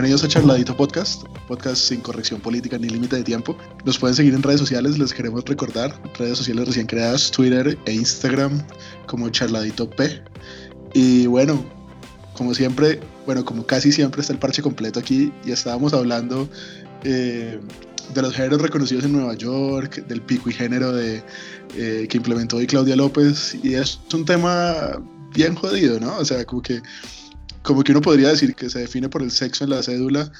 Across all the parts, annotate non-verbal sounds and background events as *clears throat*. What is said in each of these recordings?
Bienvenidos a Charladito Podcast, podcast sin corrección política ni límite de tiempo. Nos pueden seguir en redes sociales, les queremos recordar, redes sociales recién creadas, Twitter e Instagram como Charladito P. Y bueno, como siempre, bueno, como casi siempre está el parche completo aquí y estábamos hablando eh, de los géneros reconocidos en Nueva York, del pico y género de, eh, que implementó hoy Claudia López y es un tema bien jodido, ¿no? O sea, como que como que uno podría decir que se define por el sexo en la cédula,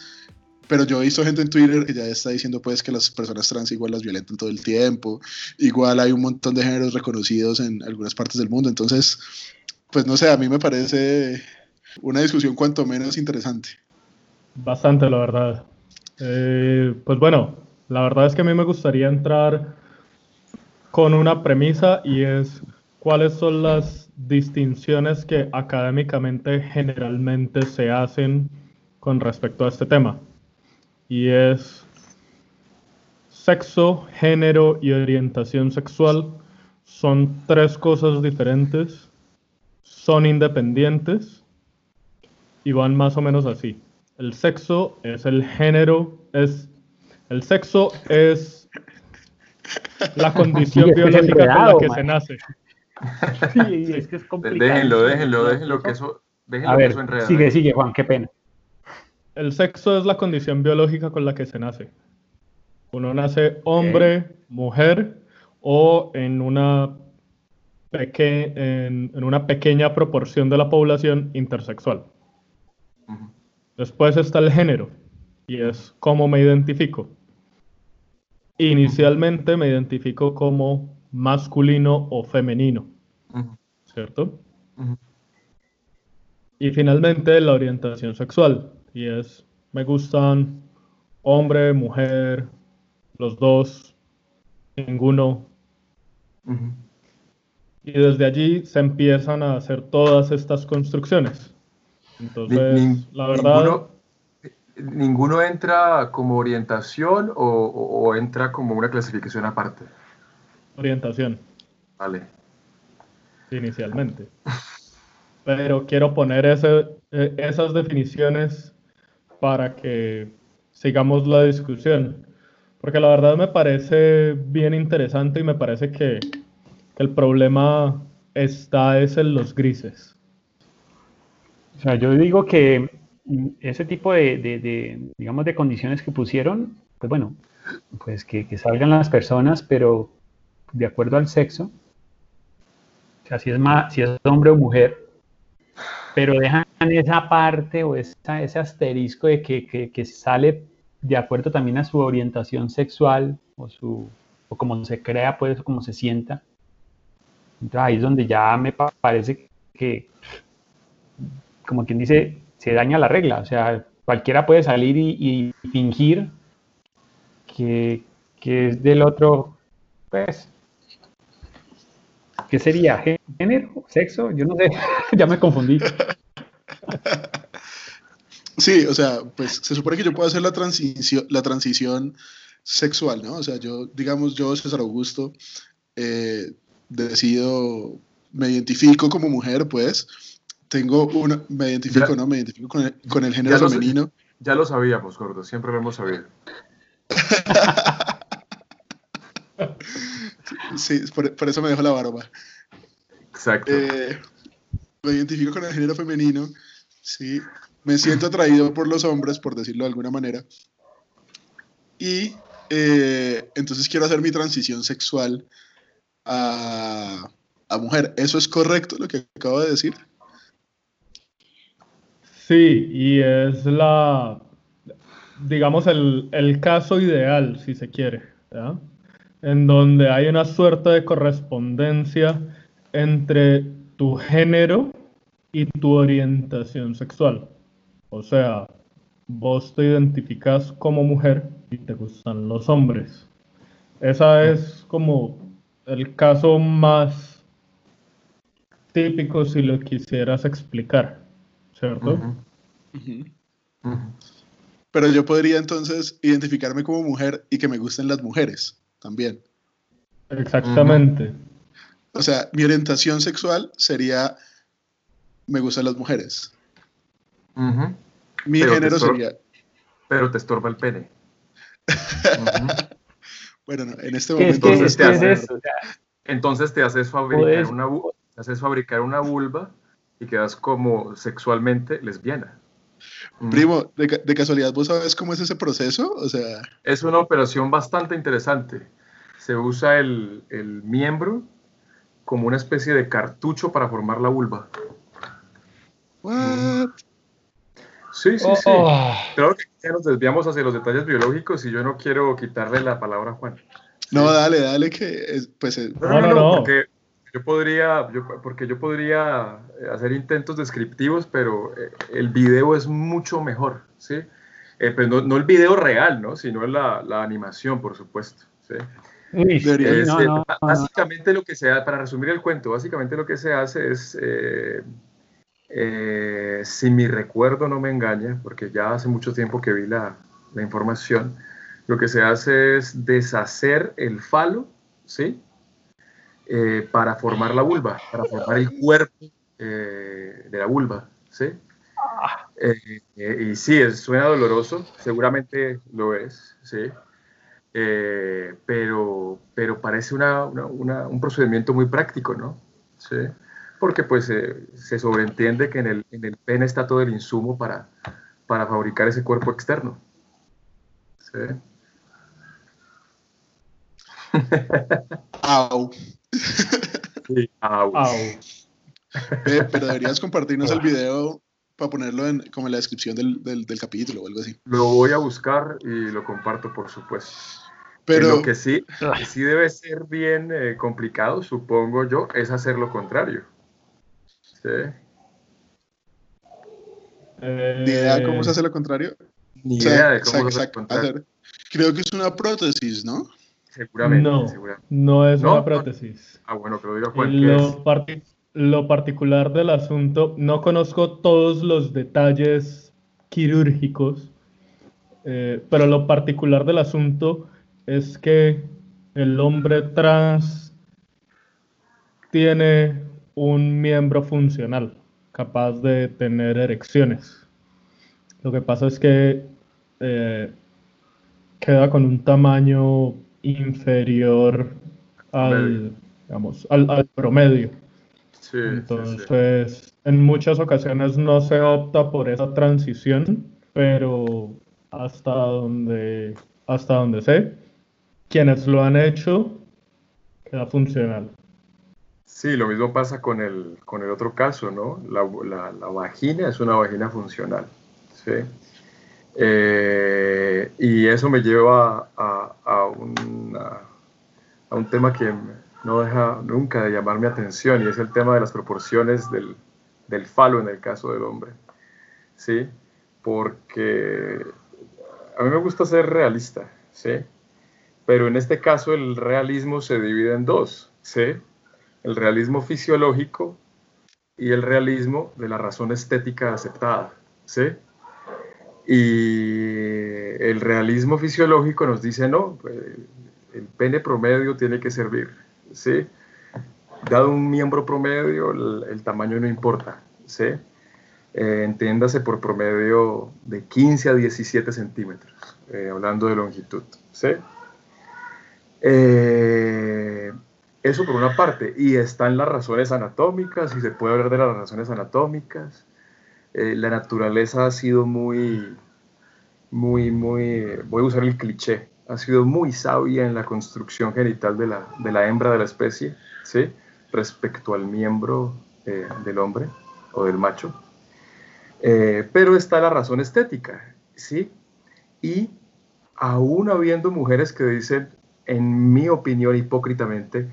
pero yo he visto gente en Twitter que ya está diciendo pues que las personas trans igual las violentan todo el tiempo, igual hay un montón de géneros reconocidos en algunas partes del mundo, entonces, pues no sé, a mí me parece una discusión cuanto menos interesante. Bastante, la verdad. Eh, pues bueno, la verdad es que a mí me gustaría entrar con una premisa y es cuáles son las distinciones que académicamente generalmente se hacen con respecto a este tema. Y es sexo, género y orientación sexual son tres cosas diferentes, son independientes y van más o menos así. El sexo es el género, es el sexo es la condición biológica con la que se nace. Sí, *laughs* es que es complicado. Déjenlo, déjenlo, déjenlo que eso, déjenlo A ver, Sigue, sigue, Juan, qué pena. El sexo es la condición biológica con la que se nace. Uno nace hombre, mujer o en una, peque en, una pequeña proporción de la población intersexual. Después está el género y es cómo me identifico. Inicialmente me identifico como masculino o femenino, ¿cierto? Y finalmente la orientación sexual, y es, me gustan hombre, mujer, los dos, ninguno. Y desde allí se empiezan a hacer todas estas construcciones. Entonces, la verdad... Ninguno, entra como orientación o entra como una clasificación aparte? orientación. Vale. Inicialmente. Pero quiero poner eh, esas definiciones para que sigamos la discusión. Porque la verdad me parece bien interesante y me parece que, el problema está es en los grises. O sea, yo digo que ese tipo de, digamos, de condiciones que pusieron, pues bueno, pues que, que salgan las personas, pero de acuerdo al sexo, sea, si es, más, si es hombre o mujer, pero dejan esa parte o esa, ese asterisco de que, que, sale de acuerdo también a su orientación sexual o, su, o como se crea, pues, o como se sienta. Entonces ahí es donde ya me parece que, como quien dice, se daña la regla. O sea, cualquiera puede salir y, fingir que, que, es del otro, pues, ¿Qué sería? ¿Género? ¿Sexo? Yo no sé, *laughs* ya me confundí. *laughs* Sí, o sea, pues se supone que yo puedo hacer la transición, la transición sexual, ¿no? O sea, yo, digamos, yo, César Augusto, eh, decido, me identifico como mujer, pues, tengo una, me identifico, ¿no? Me identifico con el, con el género femenino. ya lo sabíamos, gordo, siempre lo hemos sabido. *laughs* Sí, por, eso me dejo la barba. Exacto. Eh, me identifico con el género femenino, sí. Me siento atraído por los hombres, por decirlo de alguna manera. Y eh, entonces quiero hacer mi transición sexual a, a, mujer. ¿Eso es correcto lo que acabo de decir? Sí, y es la, digamos, el, el caso ideal, si se quiere. ¿ya? En donde hay una suerte de correspondencia entre tu género y tu orientación sexual. O sea, vos te identificas como mujer y te gustan los hombres. Esa es como el caso más típico si lo quisieras explicar, ¿cierto? Pero yo podría entonces identificarme como mujer y que me gusten las mujeres también. Exactamente. O sea, mi orientación sexual sería, me gustan las mujeres. Mi Pero género sería. pero te estorba el pene. *laughs* Bueno, no, en este ¿Qué es, momento. entonces es te que es hace- eso? O sea, Entonces te haces fabricar una te haces fabricar una vulva y quedas como sexualmente lesbiana. Primo, de, ca- de casualidad, ¿vos sabes cómo es ese proceso? O sea, Es una operación bastante interesante. Se usa el, el miembro como una especie de cartucho para formar la vulva. ¿what? Sí, sí, sí. oh, Claro que ya nos desviamos hacia los detalles biológicos y yo no quiero quitarle la palabra a Juan. No, dale, dale, que es- pues eh, No, no, no. Porque yo podría, yo- porque yo podría eh, hacer intentos descriptivos, pero eh, el video es mucho mejor, ¿sí? Eh, pero no, no el video real, ¿no? Sino la, la animación, por supuesto, ¿sí? uy, Debería- Es, no, no, no, no. básicamente lo que se hace, para resumir el cuento, básicamente lo que se hace es, eh, eh, si mi recuerdo no me engaña, porque ya hace mucho tiempo que vi la, la información, lo que se hace es deshacer el falo, ¿sí? Eh, para formar la vulva, para formar el cuerpo eh, de la vulva, ¿sí? Eh, y sí, suena doloroso, seguramente lo es, ¿sí? Pero, pero parece una- un procedimiento muy práctico, ¿no? Sí, porque pues se sobreentiende que en el, en el pene está todo el insumo para, para fabricar ese cuerpo externo. Sí. au. Sí. Au. Au. Eh, pero deberías compartirnos el video para ponerlo en, como en la descripción del, del, del capítulo o algo así. Lo voy a buscar y lo comparto, por supuesto. Pero, Lo que sí, que sí debe ser bien eh, complicado, supongo yo, es hacer lo contrario. Sí. Eh, ni idea cómo se hace lo contrario. Ni O sea, idea de cómo sac- hacer lo contrario. hacer- Creo que es una prótesis, ¿no? Seguramente, No, seguramente. no es ¿No? una prótesis. Ah, bueno, que lo diga lo particular del asunto, no conozco todos los detalles quirúrgicos, eh, pero lo particular del asunto es que el hombre trans tiene un miembro funcional capaz de tener erecciones. Lo que pasa es que eh, queda con un tamaño inferior al, Promedio. digamos, al, al promedio. Sí, sí, sí. Entonces, en muchas ocasiones no se opta por esa transición, pero hasta donde, hasta donde sé, quienes lo han hecho, queda funcional. Sí, lo mismo pasa con el, con el otro caso, ¿no? La, la- la vagina es una vagina funcional, ¿sí? Eh, y eso me lleva a, a una- a un tema que no deja nunca de llamar mi atención y es el tema de las proporciones del, del falo en el caso del hombre, ¿sí? Porque a mí me gusta ser realista, ¿sí? Pero en este caso el realismo se divide en dos, ¿sí? el realismo fisiológico y el realismo de la razón estética aceptada, ¿sí? Y el realismo fisiológico nos dice, no, pues, el pene promedio tiene que servir, ¿sí? Dado un miembro promedio, el, tamaño no importa, ¿sí? Eh, entiéndase por promedio de 15 a 17 centímetros, eh, hablando de longitud, ¿sí? Eh, eso por una parte, y están las razones anatómicas, y se puede hablar de las razones anatómicas. Eh, la naturaleza ha sido muy, muy, muy, voy a usar el cliché, ha sido muy sabia en la construcción genital de la, de la hembra de la especie, ¿sí? Respecto al miembro eh, del hombre o del macho. Eh, pero está la razón estética, ¿sí? Y aún habiendo mujeres que dicen, en mi opinión, hipócritamente,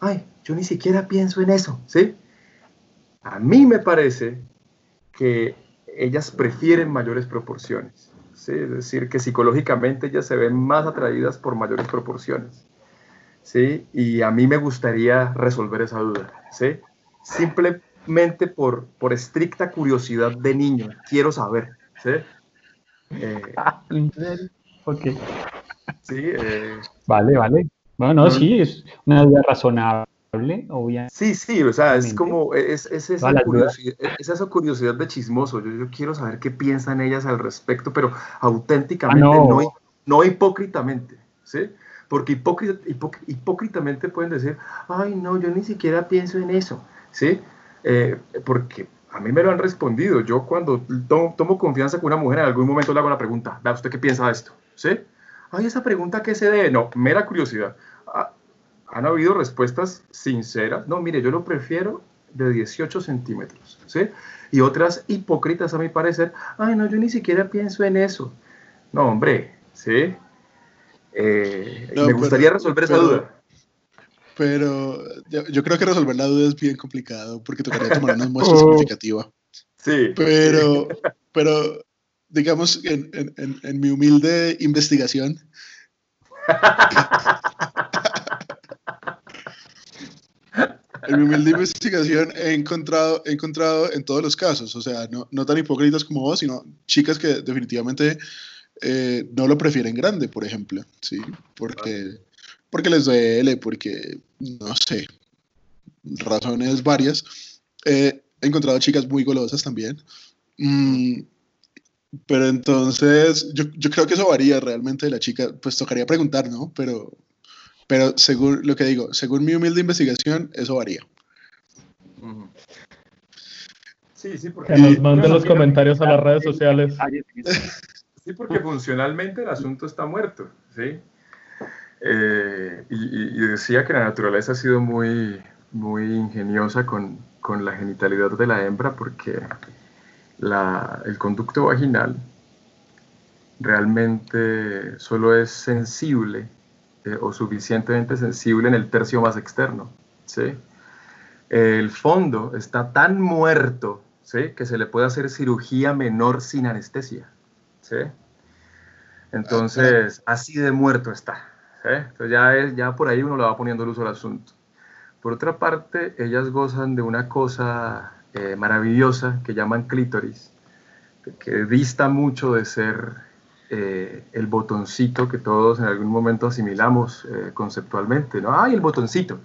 ay, yo ni siquiera pienso en eso, ¿sí? A mí me parece que ellas prefieren mayores proporciones, ¿sí? Es decir, que psicológicamente ellas se ven más atraídas por mayores proporciones, ¿sí? Y a mí me gustaría resolver esa duda, ¿sí? Simplemente por, por estricta curiosidad de niño, quiero saber, ¿sí? Eh, ¿En *laughs* serio? Ok. sí, eh, Vale, vale. Bueno, no, No. sí, es una duda razonable. Obviamente. Sí, sí, o sea, es como, es, es esa, curiosidad, es esa, curiosidad, de chismoso. Yo, yo, quiero saber qué piensan ellas al respecto, pero auténticamente, ah, no. no. hipócritamente, ¿sí? Porque hipócritamente pueden decir, ay, no, yo ni siquiera pienso en eso, ¿sí? Eh, porque a mí me lo han respondido. Yo cuando tomo, confianza con una mujer, en algún momento le hago la pregunta, ¿da usted qué piensa de esto? ¿Sí? Ay, esa pregunta que se debe. No, mera curiosidad. Han habido respuestas sinceras. No, mire, yo lo prefiero de 18 centímetros. ¿Sí? Y otras hipócritas, a mi parecer. Ay, no, yo ni siquiera pienso en eso. No, hombre, ¿sí? Eh, me gustaría resolver esa duda. Pero yo, creo que resolver la duda es bien complicado porque tocaría tomar una *laughs* muestra oh. significativa. Sí. Pero, *laughs* pero digamos, en, en, en, mi humilde investigación, *laughs* en mi humilde investigación he encontrado, he encontrado en todos los casos, o sea, no, no tan hipócritas como vos, sino chicas que definitivamente eh, no lo prefieren grande, por ejemplo, ¿sí? Porque porque les duele, porque, no sé, razones varias. he encontrado chicas muy golosas también. Mm, pero entonces, yo, yo, creo que eso varía realmente de la chica. Pues tocaría preguntar, ¿no? Pero, pero según lo que digo, según mi humilde investigación, eso varía. Sí, sí, porque... Que nos manden los comentarios a las redes sociales. Sí, porque funcionalmente el asunto está muerto, ¿sí? Eh, y, decía que la naturaleza ha sido muy, muy ingeniosa con, con la genitalidad de la hembra porque la, el conducto vaginal realmente solo es sensible eh, o suficientemente sensible en el tercio más externo. ¿sí? El fondo está tan muerto ¿sí? que se le puede hacer cirugía menor sin anestesia. ¿sí? Entonces, así de muerto está. ¿eh? Entonces ya, es, ya por ahí uno le va poniendo luz al asunto. Por otra parte, ellas gozan de una cosa eh, maravillosa que llaman clítoris, que dista mucho de ser eh, el botoncito que todos en algún momento asimilamos conceptualmente, ¿no? ¡Ay, el botoncito!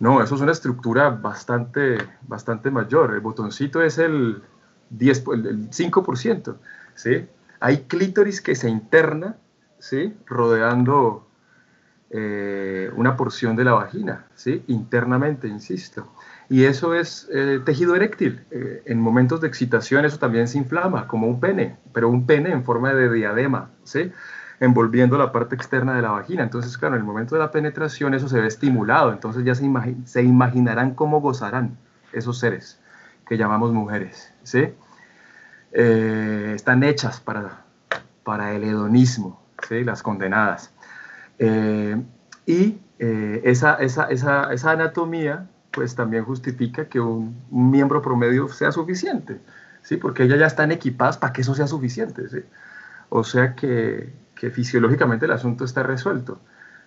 No, eso es una estructura bastante, bastante mayor. El botoncito es el, 10, el 5%, ¿sí? Hay clítoris que se interna ¿sí? rodeando eh, una porción de la vagina, ¿sí? internamente, insisto. Y eso es eh, tejido eréctil. Eh, en momentos de excitación eso también se inflama, como un pene, pero un pene en forma de diadema, ¿sí? envolviendo la parte externa de la vagina. Entonces, claro, en el momento de la penetración eso se ve estimulado, entonces ya se, se imaginarán cómo gozarán esos seres que llamamos mujeres. ¿sí? están hechas para, para el hedonismo, las condenadas. Eh, y eh, esa, esa, esa, esa, anatomía pues también justifica que un, miembro promedio sea suficiente, ¿sí? porque ellas ya están equipadas para que eso sea suficiente. ¿sí? O sea que, que fisiológicamente el asunto está resuelto.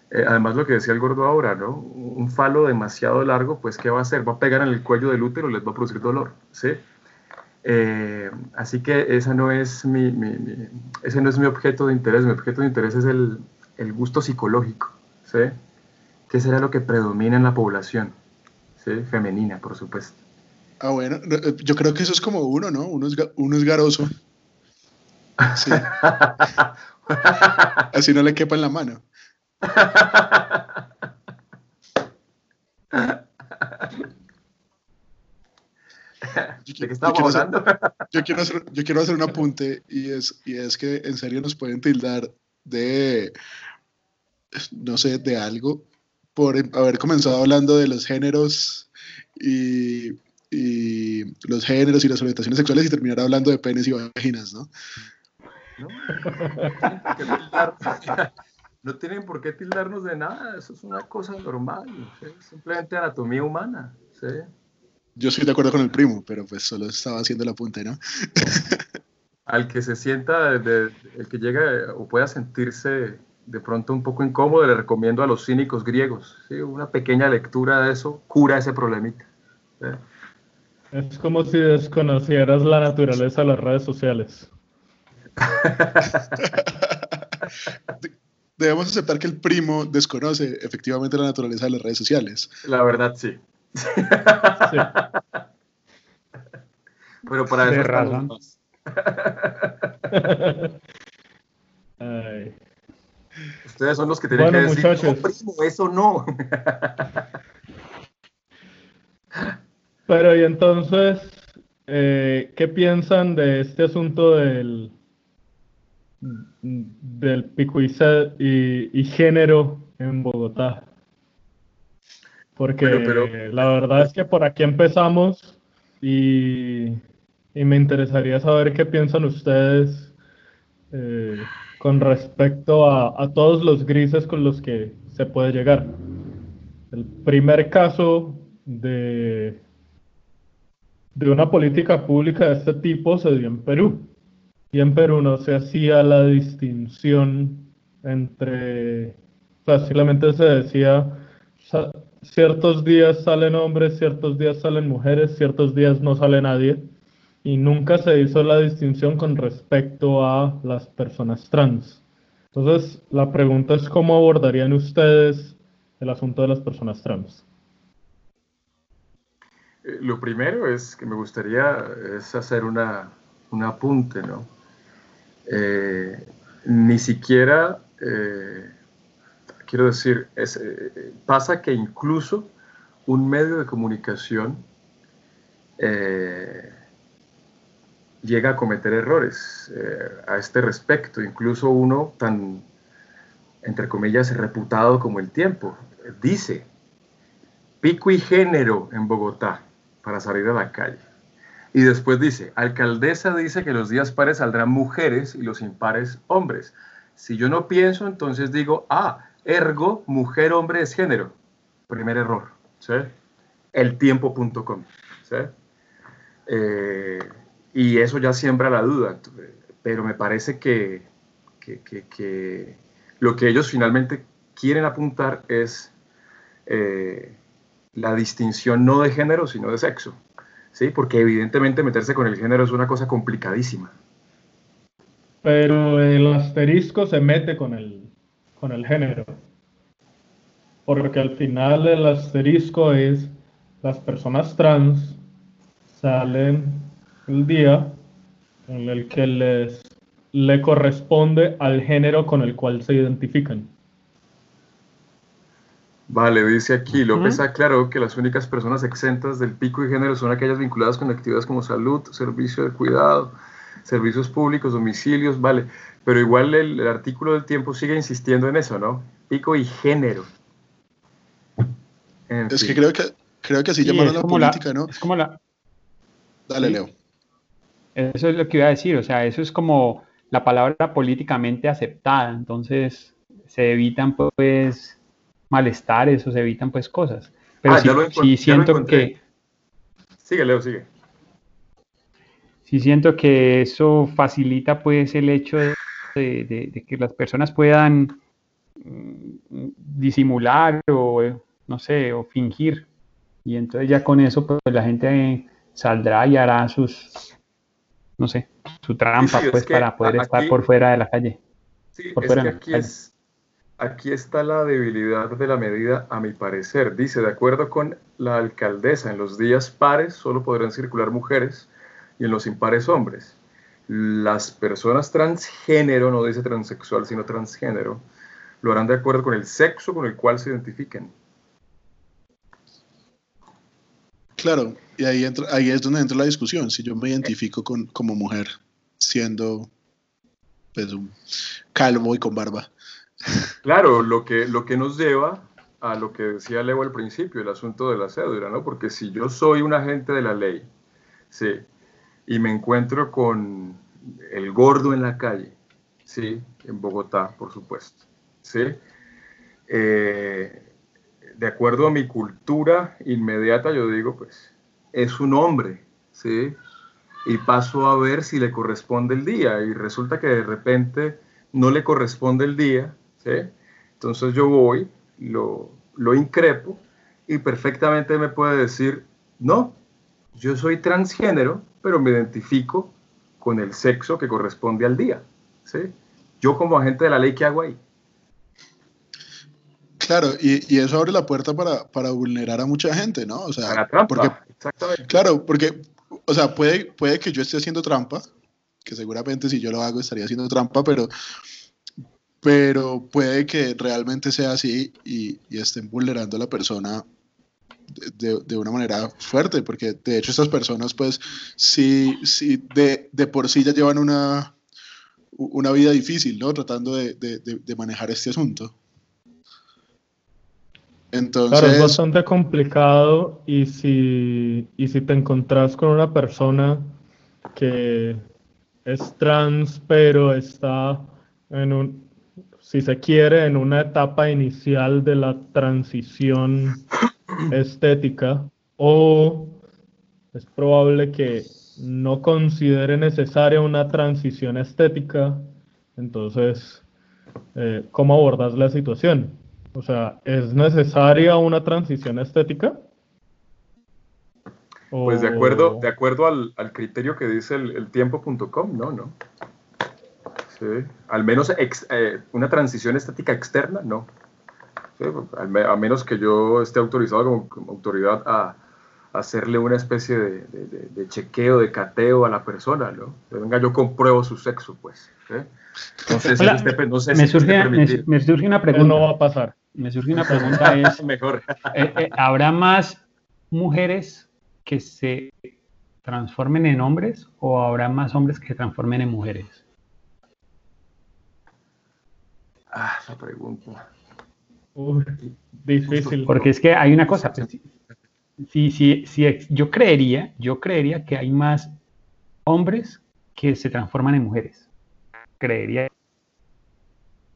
Eh, además, lo que decía el gordo ahora, ¿no? Un falo demasiado largo, pues, ¿qué va a hacer? Va a pegar en el cuello del útero, les va a producir dolor, ¿sí? Eh, así que esa no es mi, ese no es mi objeto de interés. Mi objeto de interés es el, el gusto psicológico. ¿sí? ¿Qué será lo que predomina en la población? ¿Sí? Femenina, por supuesto. Ah, bueno, eh, yo creo que eso es como uno, ¿no? Uno es, uno es garoso. Sí. *laughs* Así no le quepa en la mano. ¿De qué estamos hablando? *laughs* yo, quiero hacer, yo quiero hacer un apunte y es, y es que en serio nos pueden tildar de, no sé, de algo por haber comenzado hablando de los géneros y, y los géneros y las orientaciones sexuales y terminar hablando de penes y vaginas, ¿no? No, *laughs* tienen por qué tildarnos de nada, eso es una cosa normal, simplemente anatomía humana. ¿sí? Yo estoy de acuerdo con el primo, pero pues solo estaba haciendo la punta, ¿no? Al que se sienta, el que llega o pueda sentirse de pronto un poco incómodo, le recomiendo a los cínicos griegos. ¿sí? Una pequeña lectura de eso cura ese problemita. Es como si desconocieras la naturaleza de las redes sociales. *laughs* debemos aceptar que el primo desconoce efectivamente la naturaleza de las redes sociales. La verdad, sí. *laughs* Pero para eso razón. *laughs* Ustedes son los que tienen que decir, primo, eso no. *laughs* Pero y entonces, eh, ¿qué piensan de este asunto del, del pico y, y, género en Bogotá? Porque la verdad es que por aquí empezamos y, y me interesaría saber qué piensan ustedes eh, con respecto a, todos los grises con los que se puede llegar. El primer caso de de una política pública de este tipo se dio en Perú. Y en Perú no se hacía la distinción entre, o simplemente se decía, ciertos días salen hombres, ciertos días salen mujeres, ciertos días no sale nadie. Y nunca se hizo la distinción con respecto a las personas trans. Entonces, la pregunta es cómo abordarían ustedes el asunto de las personas trans. Eh, lo primero es que me gustaría es hacer una, un apunte, ¿no? Eh, ni siquiera, eh, quiero decir, pasa que incluso un medio de comunicación llega a cometer errores a este respecto, incluso uno tan, entre comillas, reputado como el tiempo, dice, pico y género en Bogotá para salir a la calle. Y después dice, alcaldesa dice que los días pares saldrán mujeres y los impares hombres. Si yo no pienso, entonces digo, ah, ergo, mujer, hombre es género. Primer error. ¿sí? Eltiempo.com. ¿sí? Eh, y eso ya siembra la duda. Pero me parece que, que, lo que ellos finalmente quieren apuntar es eh, la distinción no de género, sino de sexo. ¿sí? Porque evidentemente meterse con el género es una cosa complicadísima. Pero el asterisco se mete con el, con el género. Porque al final el asterisco es las personas trans salen el día en el que les le corresponde al género con el cual se identifican. Vale, dice aquí, López aclaró que las únicas personas exentas del pico de género son aquellas vinculadas con actividades como salud, servicio de cuidado, servicios públicos, domicilios, vale. Pero igual el, artículo del tiempo sigue insistiendo en eso, ¿no? Pico y género. es que creo que creo que así llamaron la política, ¿no? Es como la... Dale, Leo. Eso es lo que iba a decir, o sea, eso es como la palabra políticamente aceptada, entonces se evitan pues malestares o se evitan pues cosas. Pero ah, sí, siento que... Sigue, Leo, sigue. Sí siento que eso facilita pues el hecho de, que las personas puedan mm, disimular o no sé, o fingir. Y entonces ya con eso pues la gente saldrá y hará sus, no sé, su trampa pues para poder estar por fuera de la calle. Sí, es que aquí es, Aquí está la debilidad de la medida, a mi parecer. Dice, de acuerdo con la alcaldesa, en los días pares solo podrán circular mujeres y en los impares hombres. Las personas transgénero, no dice transexual, sino transgénero, lo harán de acuerdo con el sexo con el cual se identifiquen. Claro, y ahí, es donde entra la discusión. Si yo me identifico con, como mujer, siendo pues, calvo y con barba, Claro, lo que, lo que nos lleva a lo que decía Leo al principio, el asunto de la cédula, ¿no? Porque si yo soy un agente de la ley, sí, y me encuentro con el gordo en la calle, sí, en Bogotá, por supuesto, sí, eh, de acuerdo a mi cultura inmediata, yo digo, pues, es un hombre, sí, y paso a ver si le corresponde el día, y resulta que de repente no le corresponde el día, entonces yo voy, lo, lo increpo y perfectamente me puede decir, no, yo soy transgénero, pero me identifico con el sexo que corresponde al día. ¿sí? Yo como agente de la ley, ¿qué hago ahí? Claro, y, y, eso abre la puerta para, para, vulnerar a mucha gente, ¿no? O sea, para trampa, porque, exactamente. Claro, porque, o sea, puede, puede que yo esté haciendo trampa, que seguramente si yo lo hago estaría haciendo trampa, pero, pero puede que realmente sea así y, y estén vulnerando a la persona de, de, una manera fuerte, porque de hecho estas personas, pues, sí, sí de, de por sí ya llevan una, una vida difícil, ¿no? Tratando de, de manejar este asunto. Entonces... Claro, es bastante complicado y si, y si te encontrás con una persona que es trans, pero está en un, si se quiere, en una etapa inicial de la transición *coughs* estética, o es probable que no considere necesaria una transición estética, entonces, eh, ¿cómo abordas la situación? O sea, ¿es necesaria una transición estética? Pues de acuerdo, de acuerdo al, al criterio que dice el, el tiempo.com, no, no. Sí. Al menos ex, eh, una transición estética externa, no. Sí, a menos que yo esté autorizado como, como autoridad a, a, hacerle una especie de, de, de, chequeo, de cateo a la persona, ¿no? Venga, yo compruebo su sexo, pues. ¿sí? Entonces, Hola, este, no sé me, si surge, me, me, surge una pregunta. No va a pasar. Me surge una pregunta, es, *laughs* Mejor. Eh, eh, ¿habrá más mujeres que se transformen en hombres o habrá más hombres que se transformen en mujeres? Ah, esa pregunta. Difícil. Porque es que hay una cosa. Pues, sí, sí, sí, yo creería, yo creería que hay más hombres que se transforman en mujeres. Creería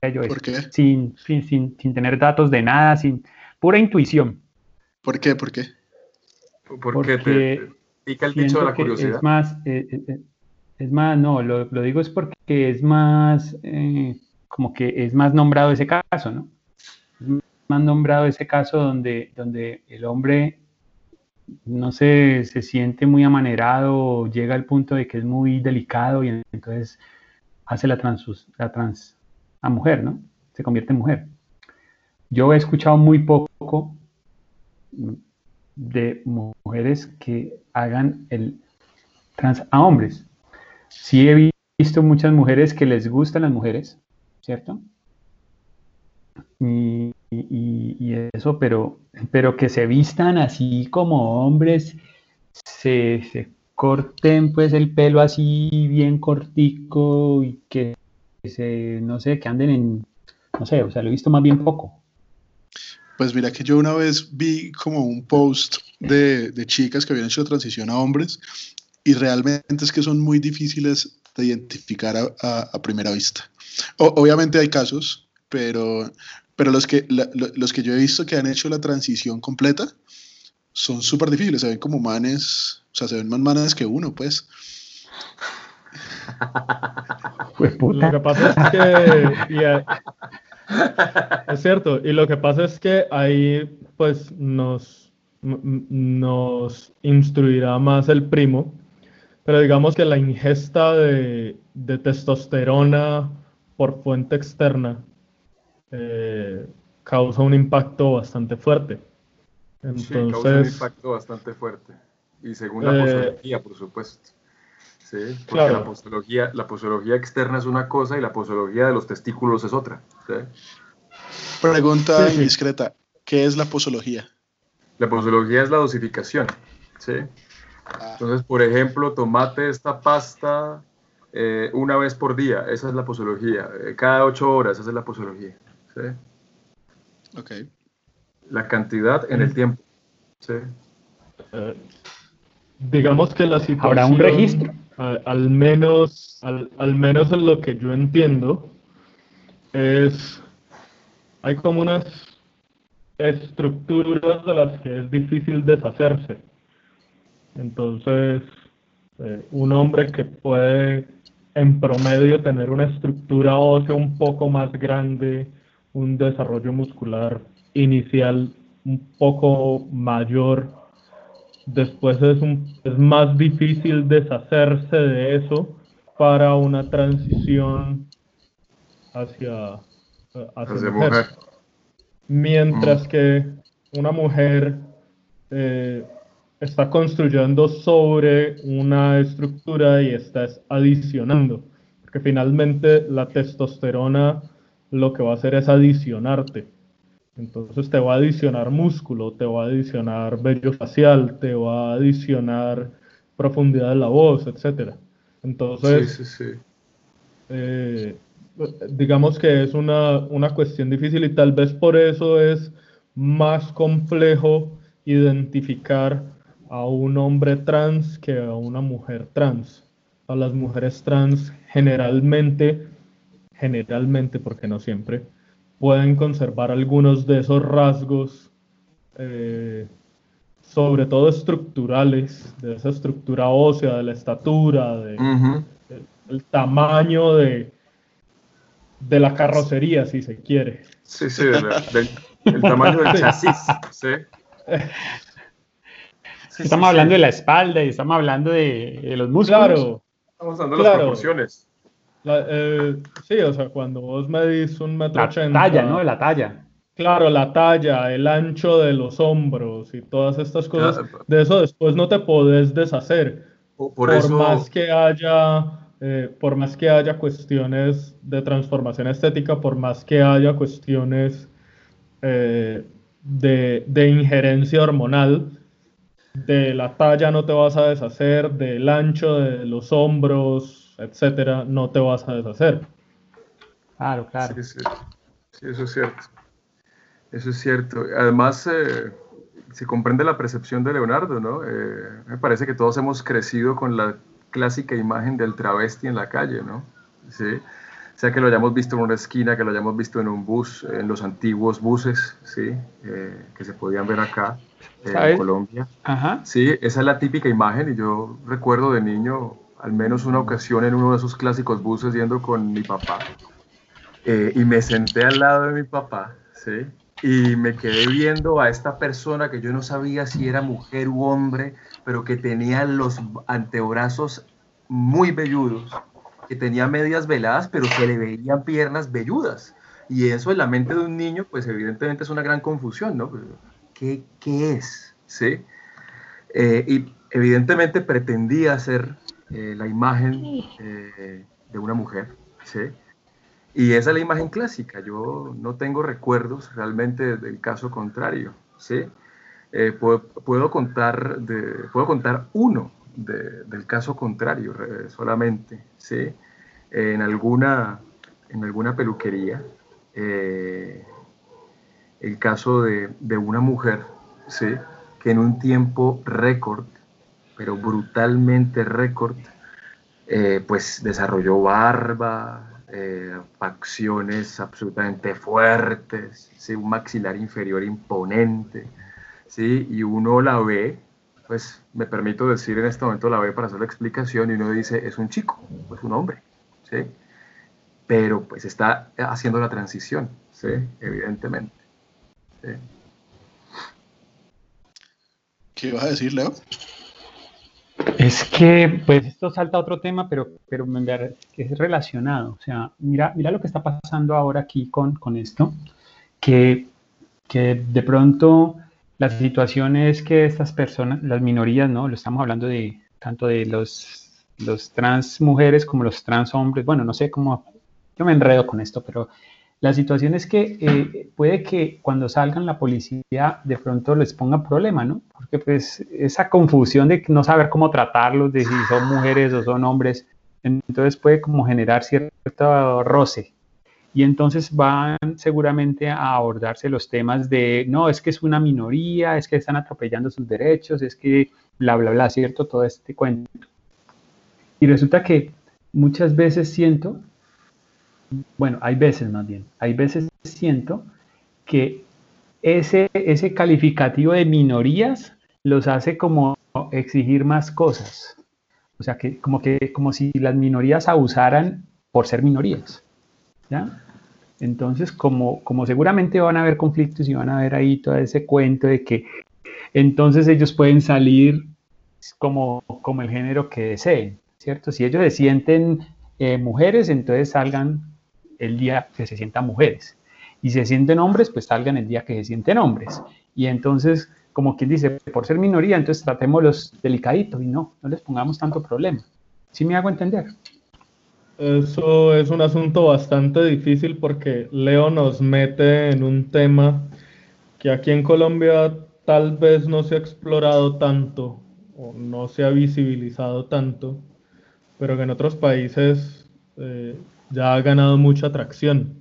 yo ¿Por qué? Sin, sin, sin, sin, tener datos de nada, sin pura intuición. ¿Por qué? ¿Por qué? Porque, te pica el dicho de la curiosidad. Es más, eh, eh, es más, no, lo, lo, digo es porque es más, eh, como que es más nombrado ese caso, ¿no? Es más nombrado ese caso donde, donde el hombre no sé, se siente muy amanerado, llega al punto de que es muy delicado y entonces hace la, trans, la trans a mujer, ¿no? Se convierte en mujer. Yo he escuchado muy poco de mujeres que hagan el trans a hombres. Sí he visto muchas mujeres que les gustan las mujeres, ¿cierto? Y, eso, pero, pero que se vistan así como hombres, se, se corten pues el pelo así bien cortico y que no sé, que anden en, no sé, o sea, lo he visto más bien poco. Pues mira que yo una vez vi como un post de, de chicas que habían hecho transición a hombres y realmente es que son muy difíciles de identificar a, a, a primera vista. O, obviamente hay casos, pero, pero los, que, la, los que yo he visto que han hecho la transición completa son súper difíciles, se ven como manes, o sea, se ven más manes que uno, pues. *laughs* Pues puta. Lo que pasa es que. Yeah, es cierto, y lo que pasa es que ahí, pues, nos, nos instruirá más el primo, pero digamos que la ingesta de, de testosterona por fuente externa eh, causa un impacto bastante fuerte. Entonces, sí, causa un impacto bastante fuerte. Y según la eh, posología, por supuesto. Sí, porque claro. la, posología, la posología externa es una cosa y la posología de los testículos es otra. ¿sí? Pregunta sí, indiscreta, ¿qué es la posología? La posología es la dosificación. ¿sí? Ah. Entonces, por ejemplo, tomate esta pasta eh, una vez por día, esa es la posología. Eh, cada ocho horas, esa es la posología. ¿sí? Ok. La cantidad en el tiempo. ¿sí? Uh, digamos que la situación... ¿Habrá un registro? Al, menos, al, al, menos en lo que yo entiendo, es... Hay como unas estructuras de las que es difícil deshacerse. Entonces, eh, un hombre que puede en promedio tener una estructura ósea un poco más grande, un desarrollo muscular inicial un poco mayor, después es, un, es más difícil deshacerse de eso para una transición hacia, hacia, hacia mujer. mujer. mientras que una mujer eh, está construyendo sobre una estructura y está adicionando, porque finalmente la testosterona lo que va a hacer es adicionarte. Entonces te va a adicionar músculo, te va a adicionar vello facial, te va a adicionar profundidad de la voz, etc. Entonces, eh, digamos que es una, una cuestión difícil y tal vez por eso es más complejo identificar a un hombre trans que a una mujer trans. A las mujeres trans generalmente, generalmente, porque no siempre, pueden conservar algunos de esos rasgos, eh, sobre todo estructurales, de esa estructura ósea, de la estatura, de, del tamaño de, de la carrocería, si se quiere. Sí, sí, del, tamaño del *laughs* chasis. ¿sí? estamos hablando de la espalda y estamos hablando de, los músculos. Claro. Estamos hablando de las proporciones. Eh, sí, o sea, cuando vos medís un metro La talla, ¿no? La talla. Claro, la talla, el ancho de los hombros y todas estas cosas. de eso después no te podés deshacer. Por, más que haya, eh, por más que haya cuestiones de transformación estética, por más que haya cuestiones eh, de, de injerencia hormonal, de la talla no te vas a deshacer, del ancho de los hombros, etcétera, no te vas a deshacer. Claro, claro. Sí, sí. eso es cierto. Eso es cierto. Además, eh, se comprende la percepción de Leonardo, ¿no? Eh, me parece que todos hemos crecido con la clásica imagen del travesti en la calle, ¿no? Sí. Sea que lo hayamos visto en una esquina, que lo hayamos visto en un bus, en los antiguos buses, ¿sí? Eh, que se podían ver acá en Colombia. Sí, esa es la típica imagen y yo recuerdo de niño al menos una ocasión en uno de esos clásicos buses yendo con mi papá eh, y me senté al lado de mi papá, ¿sí? Y me quedé viendo a esta persona que yo no sabía si era mujer u hombre, pero que tenía los antebrazos muy velludos, que tenía medias veladas, pero que le veían piernas velludas. Y eso en la mente de un niño, pues evidentemente es una gran confusión, ¿no? qué, es, ¿sí? Eh, y evidentemente pretendía ser eh, la imagen eh, de una mujer, ¿sí? Y esa es la imagen clásica, yo no tengo recuerdos realmente del caso contrario, ¿sí? Puedo, contar de, puedo contar uno del caso contrario solamente, ¿sí? En alguna, en alguna peluquería, el caso de, una mujer, ¿sí? que en un tiempo récord, pero brutalmente récord, eh, pues desarrolló barba, eh, facciones absolutamente fuertes, ¿sí? un maxilar inferior imponente, ¿sí? y uno la ve, pues me permito decir en este momento la ve para hacer la explicación y uno dice, es un chico, es un hombre, ¿sí? pero pues está haciendo la transición, ¿sí? evidentemente. ¿Qué vas a decir, Leo? Es que, pues, esto salta a otro tema, pero, pero es relacionado. O sea, mira, mira lo que está pasando ahora aquí con, con esto, que, que de pronto la situación es que estas personas, las minorías, ¿no? Lo estamos hablando de tanto de los, los trans mujeres como los trans hombres. Bueno, no sé cómo, yo me enredo con esto, pero la situación es que eh, puede que cuando salgan la policía de pronto les ponga problema, ¿no? Porque pues esa confusión de no saber cómo tratarlos, de si son mujeres o son hombres, entonces puede como generar cierto roce. Y entonces van seguramente a abordarse los temas de, no, es que es una minoría, es que están atropellando sus derechos, es que bla, bla, bla, ¿cierto? Todo este cuento. Y resulta que muchas veces siento bueno, hay veces más bien, hay veces siento que ese, ese calificativo de minorías los hace como exigir más cosas. O sea, que como, que, como si las minorías abusaran por ser minorías. ¿ya? Entonces, como, como seguramente van a haber conflictos y van a haber ahí todo ese cuento de que entonces ellos pueden salir como, como el género que deseen, ¿cierto? Si ellos se sienten eh, mujeres, entonces salgan el día que se sientan mujeres. y se sienten hombres, pues salgan el día que se sienten hombres. Y entonces, como quien dice, por ser minoría, entonces tratémoslos delicaditos y no, no les pongamos tanto problema. ¿Sí me hago entender? Eso es un asunto bastante difícil porque Leo nos mete en un tema que aquí en Colombia tal vez no se ha explorado tanto o no se ha visibilizado tanto, pero que en otros países eh, ya ha ganado mucha atracción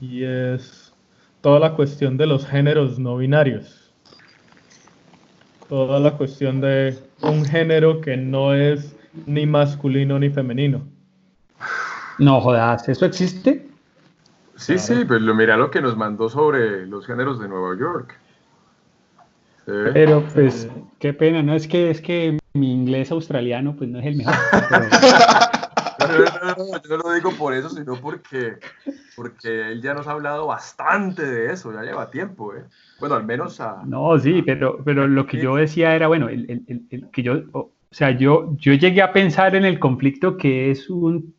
y es toda la cuestión de los géneros no binarios. Toda la cuestión de un género que no es ni masculino ni femenino. No jodas, ¿eso existe? Sí, sí, pues lo mira lo que nos mandó sobre los géneros de Nueva York. Pero pues, qué pena, no es que es que mi inglés australiano pues no es el mejor. *laughs* yo no lo digo por eso, sino porque, porque él ya nos ha hablado bastante de eso, ya lleva tiempo, ¿eh? Bueno, al menos a... No, sí, pero, pero lo que yo decía era, bueno, el, el, el, que yo, o sea, yo, yo llegué a pensar en el conflicto que es un,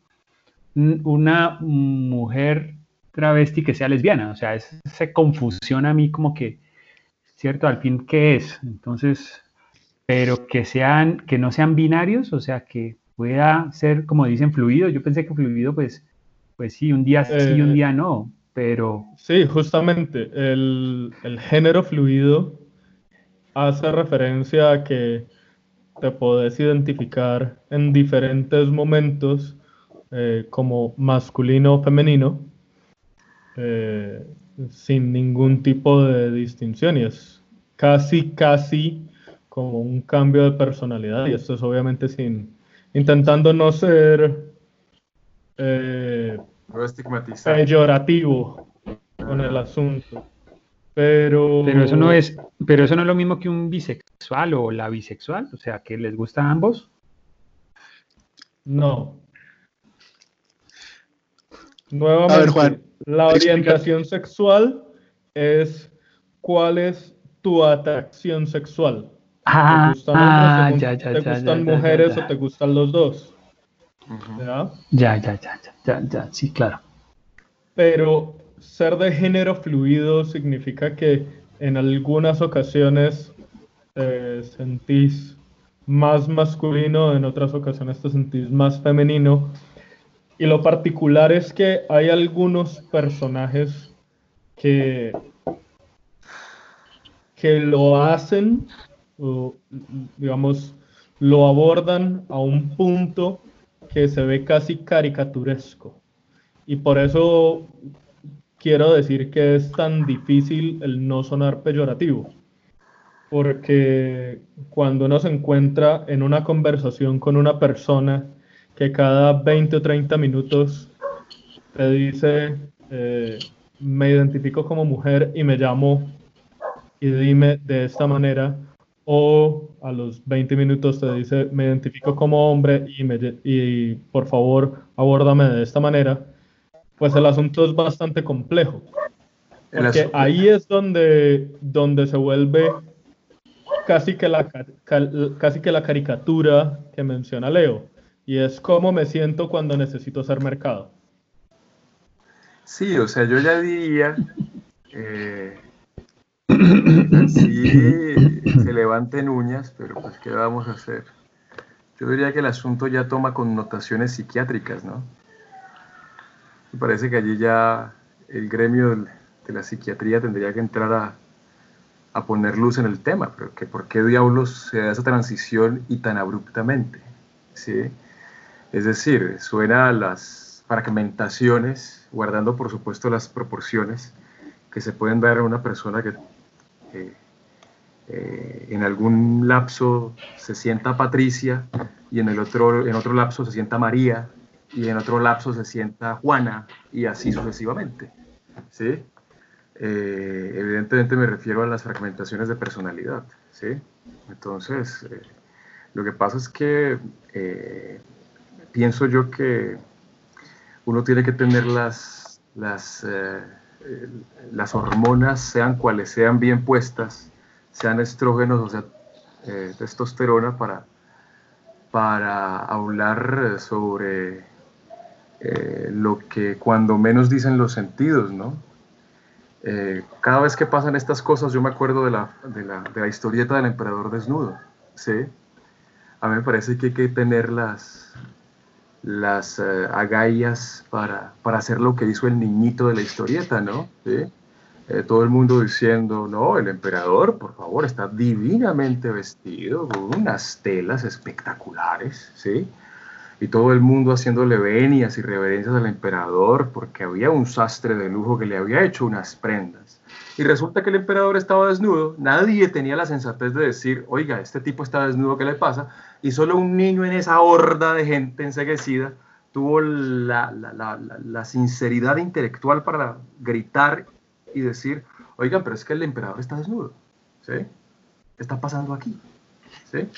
una mujer travesti que sea lesbiana, o sea, es, esa confusión a mí como que, ¿cierto? Al fin, ¿qué es? Entonces, pero que sean, que no sean binarios, o sea, que pueda ser, como dicen, fluido. Yo pensé que fluido, pues, pues sí, un día sí un eh, día no, pero... Sí, justamente, el, género fluido hace referencia a que te puedes identificar en diferentes momentos eh, como masculino o femenino, eh, sin ningún tipo de distinción, y es casi, casi como un cambio de personalidad, y esto es obviamente sin, intentando no ser eh, peyorativo con el asunto. Pero... pero eso no es, pero eso no es lo mismo que un bisexual o la bisexual, o sea, que les gusta a ambos. No. Nuevamente, la orientación sexual es cuál es tu atracción sexual. Ah, ¿Te gustan, ah, ya, ya, ¿te gustan mujeres o te gustan los dos? ¿Ya? Ya, ya, ya, ya, ya, sí, claro. Pero ser de género fluido significa que en algunas ocasiones te sentís más masculino, en otras ocasiones te sentís más femenino. Y lo particular es que hay algunos personajes que, que lo hacen digamos, lo abordan a un punto que se ve casi caricaturesco. Y por eso quiero decir que es tan difícil el no sonar peyorativo. Porque cuando uno se encuentra en una conversación con una persona que cada 20 o 30 minutos te dice, eh, me identifico como mujer y me llamo y dime de esta manera, o a los 20 minutos te dice, me identifico como hombre y, me, y por favor abórdame de esta manera, pues el asunto es bastante complejo. Porque ahí es donde, donde se vuelve casi que, la, casi que la caricatura que menciona Leo, y es cómo me siento cuando necesito hacer mercado. Sí, o sea, yo ya diría, eh, Sí, *laughs* se levanten uñas, pero pues ¿qué vamos a hacer? Yo diría que el asunto ya toma connotaciones psiquiátricas, ¿no? Me parece que allí ya el gremio de la psiquiatría tendría que entrar a, a poner luz en el tema, pero que por qué diablos se da esa transición y tan abruptamente, ¿sí? Es decir, suena a las fragmentaciones, guardando por supuesto las proporciones que se pueden dar a una persona que eh, en algún lapso se sienta Patricia y en el otro, en otro lapso se sienta María y en otro lapso se sienta Juana y así sucesivamente. ¿sí? Eh, evidentemente me refiero a las fragmentaciones de personalidad. ¿sí? Entonces, eh, lo que pasa es que pienso yo que uno tiene que tener las, las las hormonas, sean cuales sean bien puestas, sean estrógenos o sea eh, testosterona, para, para hablar sobre eh, lo que cuando menos dicen los sentidos, ¿no? Eh, cada vez que pasan estas cosas, yo me acuerdo de la, de la, de la historieta del emperador desnudo. ¿sí? A mí me parece que hay que tener las, eh, agallas para, para, hacer lo que hizo el niñito de la historieta, ¿no? Eh, todo el mundo diciendo, no, el emperador, por favor, está divinamente vestido, con unas telas espectaculares, ¿sí? Y todo el mundo haciéndole venias y reverencias al emperador porque había un sastre de lujo que le había hecho unas prendas. Y resulta que el emperador estaba desnudo, nadie tenía la sensatez de decir, oiga, este tipo está desnudo, ¿qué le pasa? Y solo un niño en esa horda de gente enseguecida tuvo la, la, la, la sinceridad intelectual para gritar y decir, oigan, pero es que el emperador está desnudo, ¿sí? ¿Qué está pasando aquí? ¿Sí?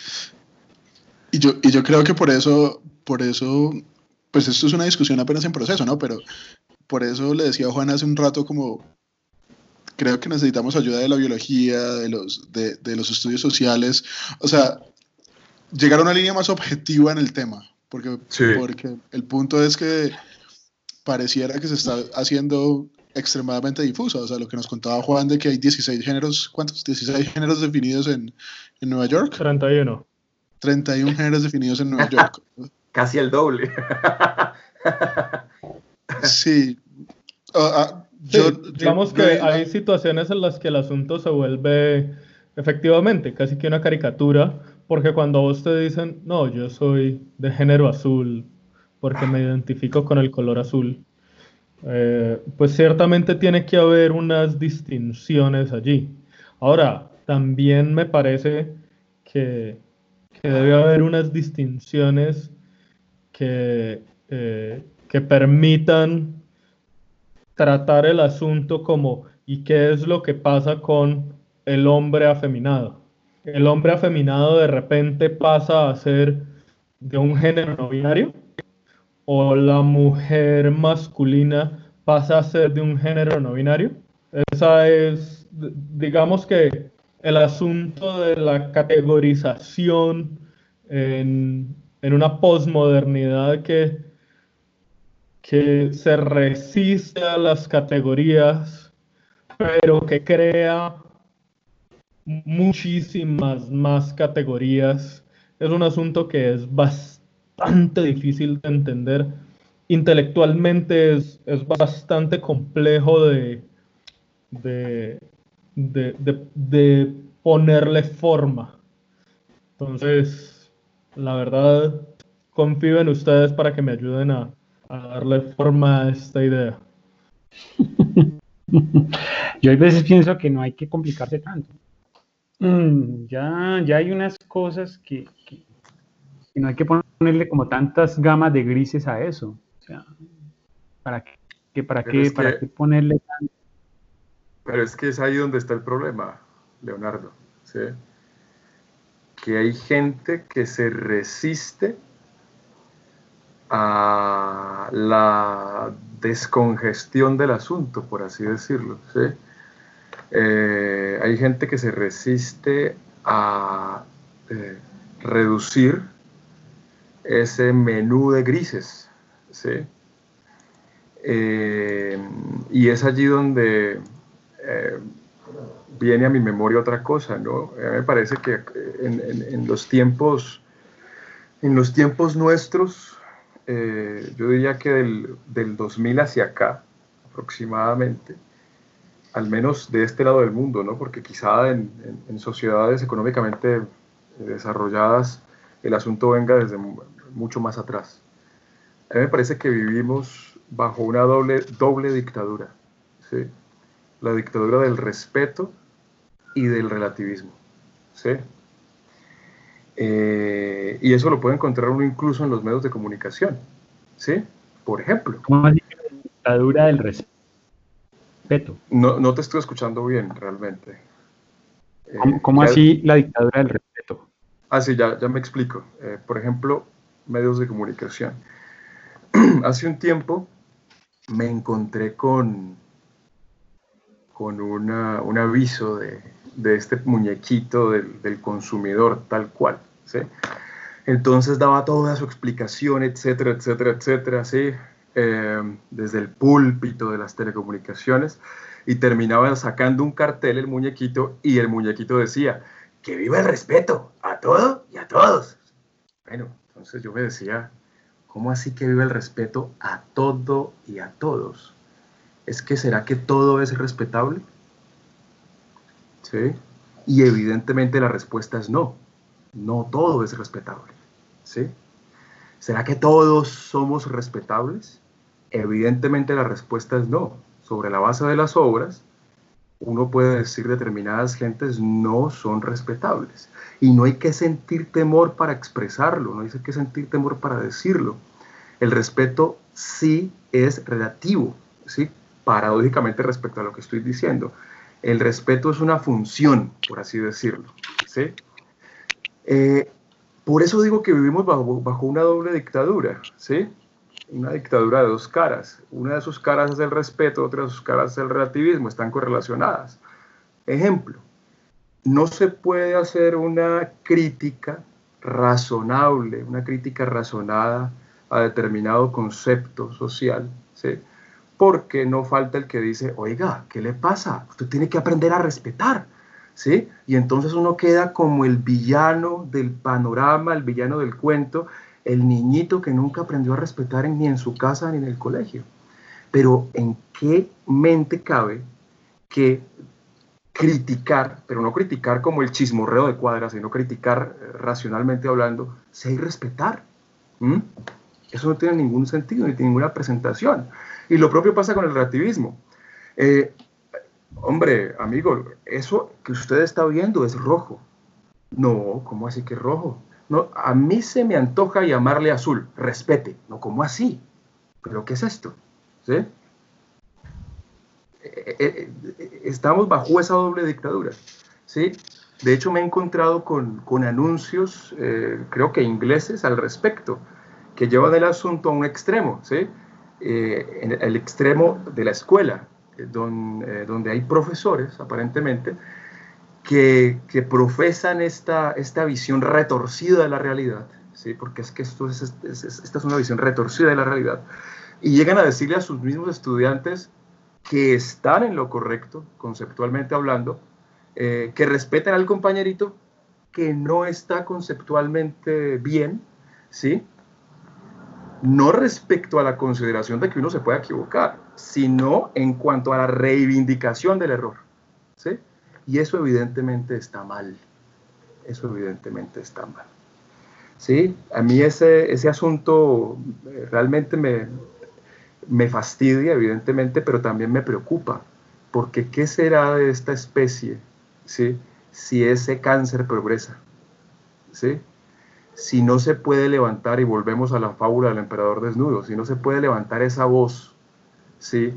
Y yo, y yo creo que por eso, por eso, pues esto es una discusión apenas en proceso, ¿no? Pero por eso le decía a Juan hace un rato como, creo que necesitamos ayuda de la biología, de los, de, de los estudios sociales, o sea, llegar a una línea más objetiva en el tema, porque, sí. porque el punto es que pareciera que se está haciendo extremadamente difusa. O sea, lo que nos contaba Juan de que hay 16 géneros, ¿cuántos? 16 géneros definidos en, en Nueva York. 31. 31 géneros definidos en Nueva *laughs* York. Casi el doble. sí. Uh, uh, yo, sí, digamos yo, que yo, hay situaciones en las que el asunto se vuelve efectivamente casi que una caricatura, porque cuando vos te dicen, no, yo soy de género azul, porque me identifico con el color azul, eh, pues ciertamente tiene que haber unas distinciones allí. Ahora, también me parece que, que debe haber unas distinciones que, eh, que permitan tratar el asunto como ¿y qué es lo que pasa con el hombre afeminado? El hombre afeminado de repente pasa a ser de un género no binario o la mujer masculina pasa a ser de un género no binario. Esa es, digamos que el asunto de la categorización en, en una posmodernidad que, que se resiste a las categorías, pero que crea muchísimas más categorías. Es un asunto que es bastante difícil de entender. Intelectualmente es, es bastante complejo de, de, de, de, ponerle forma. Entonces, la verdad, confío en ustedes para que me ayuden a, a darle forma a esta idea. *laughs* Yo a veces pienso que no hay que complicarse tanto. Mm, ya, ya hay unas cosas que, que, que, no hay que ponerle como tantas gamas de grises a eso. O sea, ¿para qué, para qué, es para qué ponerle tanto? Pero es que es ahí donde está el problema, Leonardo. ¿sí? Que hay gente que se resiste a la descongestión del asunto, por así decirlo. Eh, hay gente que se resiste a eh, reducir ese menú de grises. Eh, y es allí donde viene a mi memoria otra cosa, ¿no? A mí me parece que en, en, los tiempos, en los tiempos nuestros, eh, yo diría que del, del 2000 hacia acá, aproximadamente, al menos de este lado del mundo, ¿no? porque quizá en, sociedades económicamente desarrolladas el asunto venga desde mucho más atrás. A mí me parece que vivimos bajo una doble, doble dictadura, ¿sí? La dictadura del respeto y del relativismo. ¿sí? Eh, y eso lo puede encontrar uno incluso en los medios de comunicación. ¿sí? Por ejemplo. ¿Cómo así la dictadura del respeto? No, no te estoy escuchando bien realmente. ¿Cómo, cómo eh, así la dictadura del respeto? Ah, sí, ya, ya me explico. Eh, por ejemplo, medios de comunicación. *clears throat* Hace un tiempo me encontré con, con una, un aviso de, de este muñequito del, del, consumidor tal cual. ¿sí? Entonces daba toda su explicación, etcétera, etcétera, etcétera, ¿sí? Eh, desde el púlpito de las telecomunicaciones. y terminaba sacando un cartel el muñequito y el muñequito decía, que viva el respeto a todo y a todos. Bueno, entonces yo me decía, ¿cómo así que viva el respeto a todo y a todos? ¿Es que será que todo es respetable? ¿Sí? Y evidentemente la respuesta es no. No todo es respetable. ¿Sí? ¿Será que todos somos respetables? Evidentemente la respuesta es no. Sobre la base de las obras, uno puede decir determinadas gentes no son respetables. Y no hay que sentir temor para expresarlo, no hay que sentir temor para decirlo. El respeto sí es relativo, ¿sí? Paradójicamente respecto a lo que estoy diciendo. El respeto es una función, por así decirlo. ¿sí? Eh, por eso digo que vivimos bajo, bajo una doble dictadura. ¿sí? una dictadura de dos caras. Una de sus caras es el respeto, otra de sus caras es el relativismo, están correlacionadas. Ejemplo, no se puede hacer una crítica razonable, una crítica razonada a determinado concepto social, ¿sí? Porque no falta el que dice, oiga, ¿qué le pasa? Usted tiene que aprender a respetar, ¿sí? Y entonces uno queda como el villano del panorama, el villano del cuento, el niñito que nunca aprendió a respetar ni en su casa ni en el colegio. Pero ¿en qué mente cabe que criticar, pero no criticar como el chismorreo de cuadras, sino criticar eh, racionalmente hablando, sea irrespetar? respetar? Eso no tiene ningún sentido ni tiene ninguna presentación. Y lo propio pasa con el relativismo. Eh, hombre, amigo, eso que usted está viendo es rojo. No, ¿cómo así que rojo? No, a mí se me antoja llamarle azul, respete. No, ¿cómo así? ¿Pero qué es esto? ¿Sí? Eh, eh, estamos bajo esa doble dictadura. ¿sí? De hecho, me he encontrado con, anuncios, creo que ingleses, al respecto, que llevan el asunto a un extremo, ¿sí? En el extremo de la escuela, donde, donde hay profesores, aparentemente, que, profesan esta, esta visión retorcida de la realidad, ¿sí? porque es que esto es, esta es una visión retorcida de la realidad, y llegan a decirle a sus mismos estudiantes que están en lo correcto, conceptualmente hablando, eh, que respeten al compañerito que no está conceptualmente bien, ¿sí? No respecto a la consideración de que uno se pueda equivocar, sino en cuanto a la reivindicación del error, ¿sí? Y eso evidentemente está mal. Eso evidentemente está mal. ¿Sí? A mí ese, ese asunto eh, realmente me, me fastidia, evidentemente, pero también me preocupa. Porque ¿qué será de esta especie ¿sí? si ese cáncer progresa? ¿Sí? Si no se puede levantar, y volvemos a la fábula del emperador desnudo, si no se puede levantar esa voz, ¿sí?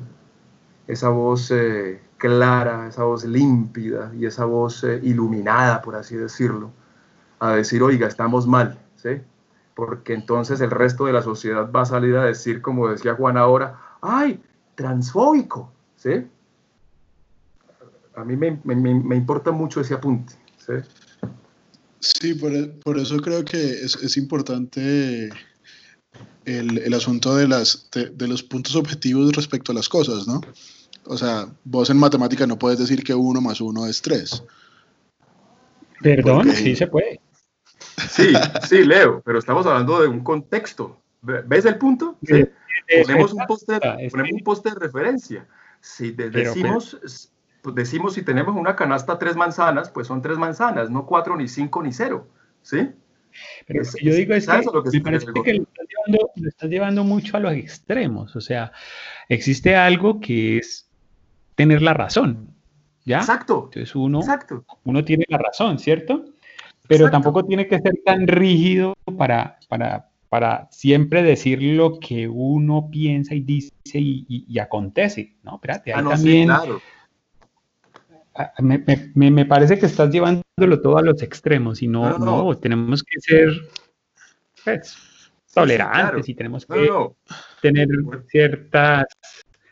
esa voz eh, clara, esa voz límpida y esa voz eh, iluminada, por así decirlo, a decir, oiga, estamos mal, ¿sí? Porque entonces el resto de la sociedad va a salir a decir, como decía Juan ahora, ay, transfóbico, ¿sí? A mí me, me, importa mucho ese apunte, ¿sí? Sí, por, por eso creo que es, es importante el, el, asunto de, las, de, de, los puntos objetivos respecto a las cosas, ¿no? O sea, vos en matemática no puedes decir que uno más uno es tres. Perdón, sí se puede. Sí, sí, Leo, pero estamos hablando de un contexto. ¿Ves el punto? ¿Sí? Ponemos, un poste, ponemos un poste de referencia. Si decimos, pues decimos si tenemos una canasta tres manzanas, pues son tres manzanas, no cuatro, ni cinco, ni cero. ¿Sí? Pero yo digo es que me parece que lo estás, llevando, lo estás llevando mucho a los extremos. O sea, existe algo que es tener la razón. ¿Ya? Exacto. Entonces uno, uno tiene la razón, ¿cierto? Pero tampoco tiene que ser tan rígido para, para, para siempre decir lo que uno piensa y dice y, acontece, ¿no? Espérate, ahí ah, también... claro. Ah, me, me, me, parece que estás llevándolo todo a los extremos y no, no, tenemos que ser pues, tolerantes y tenemos que tener ciertas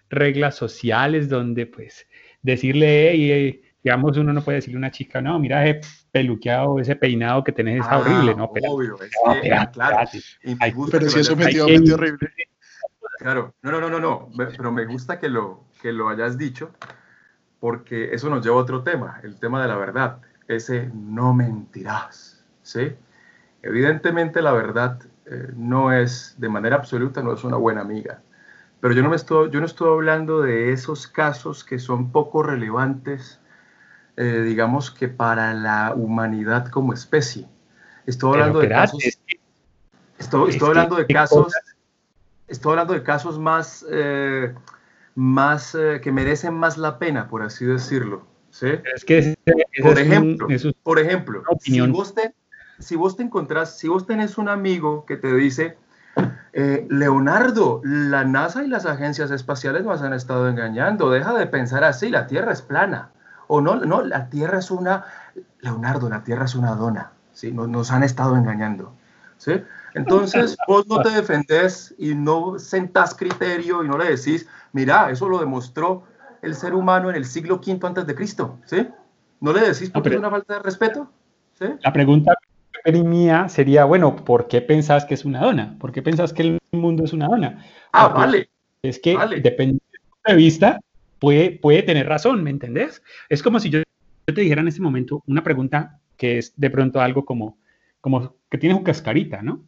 reglas sociales donde pues decirle, y digamos, uno no puede decirle a una chica, no, mira ese peluqueado, ese peinado que tenés es horrible, ¿no? Pero, obvio, es que, claro. pero si es objetivamente horrible. Claro, no, no, no, no, no, pero me gusta que lo, que lo hayas dicho, porque eso nos lleva a otro tema, el tema de la verdad, ese no mentirás, ¿sí? Evidentemente la verdad eh, no es, de manera absoluta, no es una buena amiga, pero yo no, me estoy, yo no estoy hablando de esos casos que son poco relevantes, eh, digamos que para la humanidad como especie. Estoy hablando de casos... Estoy, estoy hablando de casos... Estoy hablando de casos más... Eh, más eh, que merecen más la pena, por así decirlo. ¿sí? Es que por, ejemplo, por ejemplo, si vos, te, si vos te encontrás, si vos tenés un amigo que te dice, eh, Leonardo, la NASA y las agencias espaciales nos han estado engañando, deja de pensar así, la Tierra es plana. O no, no, la Tierra es una, Leonardo, la Tierra es una dona, ¿sí? nos, nos han estado engañando. ¿sí? Entonces, *laughs* vos no te defendés y no sentás criterio y no le decís, mira, eso lo demostró el ser humano en el siglo V antes de Cristo, ¿sí? ¿No le decís porque es una falta de respeto? ¿Sí? La pregunta mía sería, bueno, ¿por qué pensás que es una dona? ¿Por qué pensás que el mundo es una dona? Ah, vale. Es que depende del punto de vista, puede, puede tener razón, ¿me entendés? Es como si yo, yo te dijera en este momento una pregunta que es de pronto algo como, como que tiene un cascarita, ¿no?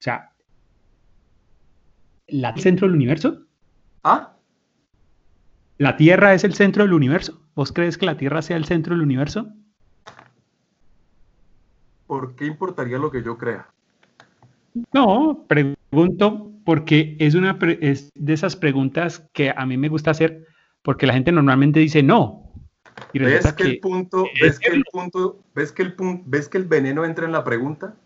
O sea, ¿la centro del universo? ¿Ah? ¿La Tierra es el centro del universo? ¿Vos crees que la Tierra sea el centro del universo? ¿Por qué importaría lo que yo crea? No, pregunto porque es una es de esas preguntas que a mí me gusta hacer porque la gente normalmente dice no. ¿Ves que, el punto, ves que el punto, ves que el punto, ves que el veneno entra en la pregunta?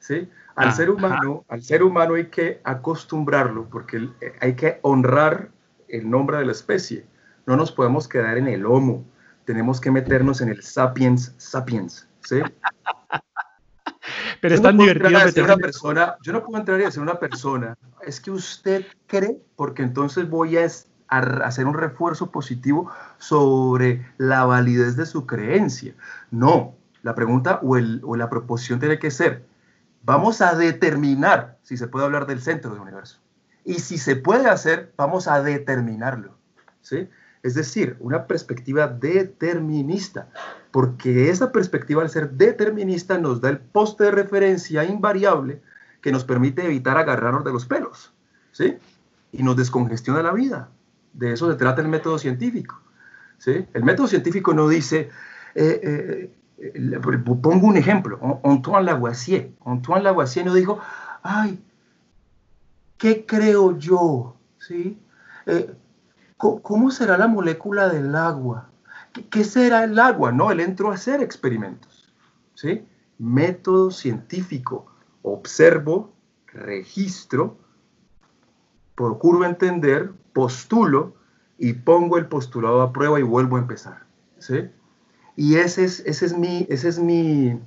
¿Sí? Al ser humano, al ser humano hay que acostumbrarlo porque hay que honrar el nombre de la especie. No nos podemos quedar en el homo. Tenemos que meternos en el sapiens sapiens, ¿sí? *laughs* Pero es tan divertido una persona, yo no puedo entrar y decir una persona, es que usted cree, porque entonces voy a, hacer un refuerzo positivo sobre la validez de su creencia. No, la pregunta o, el, o la proposición tiene que ser, vamos a determinar si se puede hablar del centro del universo. Y si se puede hacer, vamos a determinarlo. ¿sí? Es decir, una perspectiva determinista, porque esa perspectiva al ser determinista nos da el poste de referencia invariable que nos permite evitar agarrarnos de los pelos, ¿sí? Y nos descongestiona la vida. De eso se trata el método científico, ¿sí? El método científico no dice, eh, eh, pongo un ejemplo, Antoine Lavoisier. Antoine Lavoisier no dijo, ay, ¿qué creo yo? ¿Sí? Eh, ¿Cómo será la molécula del agua? ¿Qué será el agua? No, él entró a hacer experimentos. ¿Sí? Método científico. Observo, registro, procuro entender, postulo y pongo el postulado a prueba y vuelvo a empezar. ¿Sí? Y ese es, ese es, mi, ese es mi,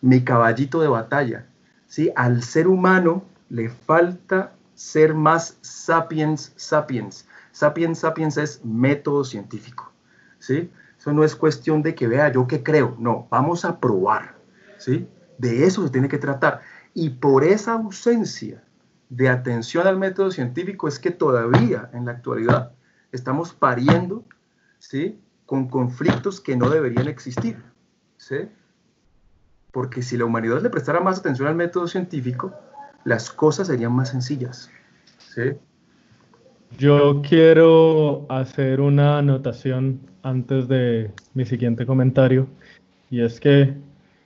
mi caballito de batalla. ¿sí? Al ser humano le falta ser más sapiens sapiens. Sapiens sapiens es método científico. ¿sí? Eso no es cuestión de que vea yo qué creo. No, vamos a probar. ¿sí? De eso se tiene que tratar. Y por esa ausencia de atención al método científico es que todavía en la actualidad estamos pariendo ¿sí? Con conflictos que no deberían existir. ¿sí? Porque si la humanidad le prestara más atención al método científico, las cosas serían más sencillas. ¿sí? Yo quiero hacer una anotación antes de mi siguiente comentario, y es que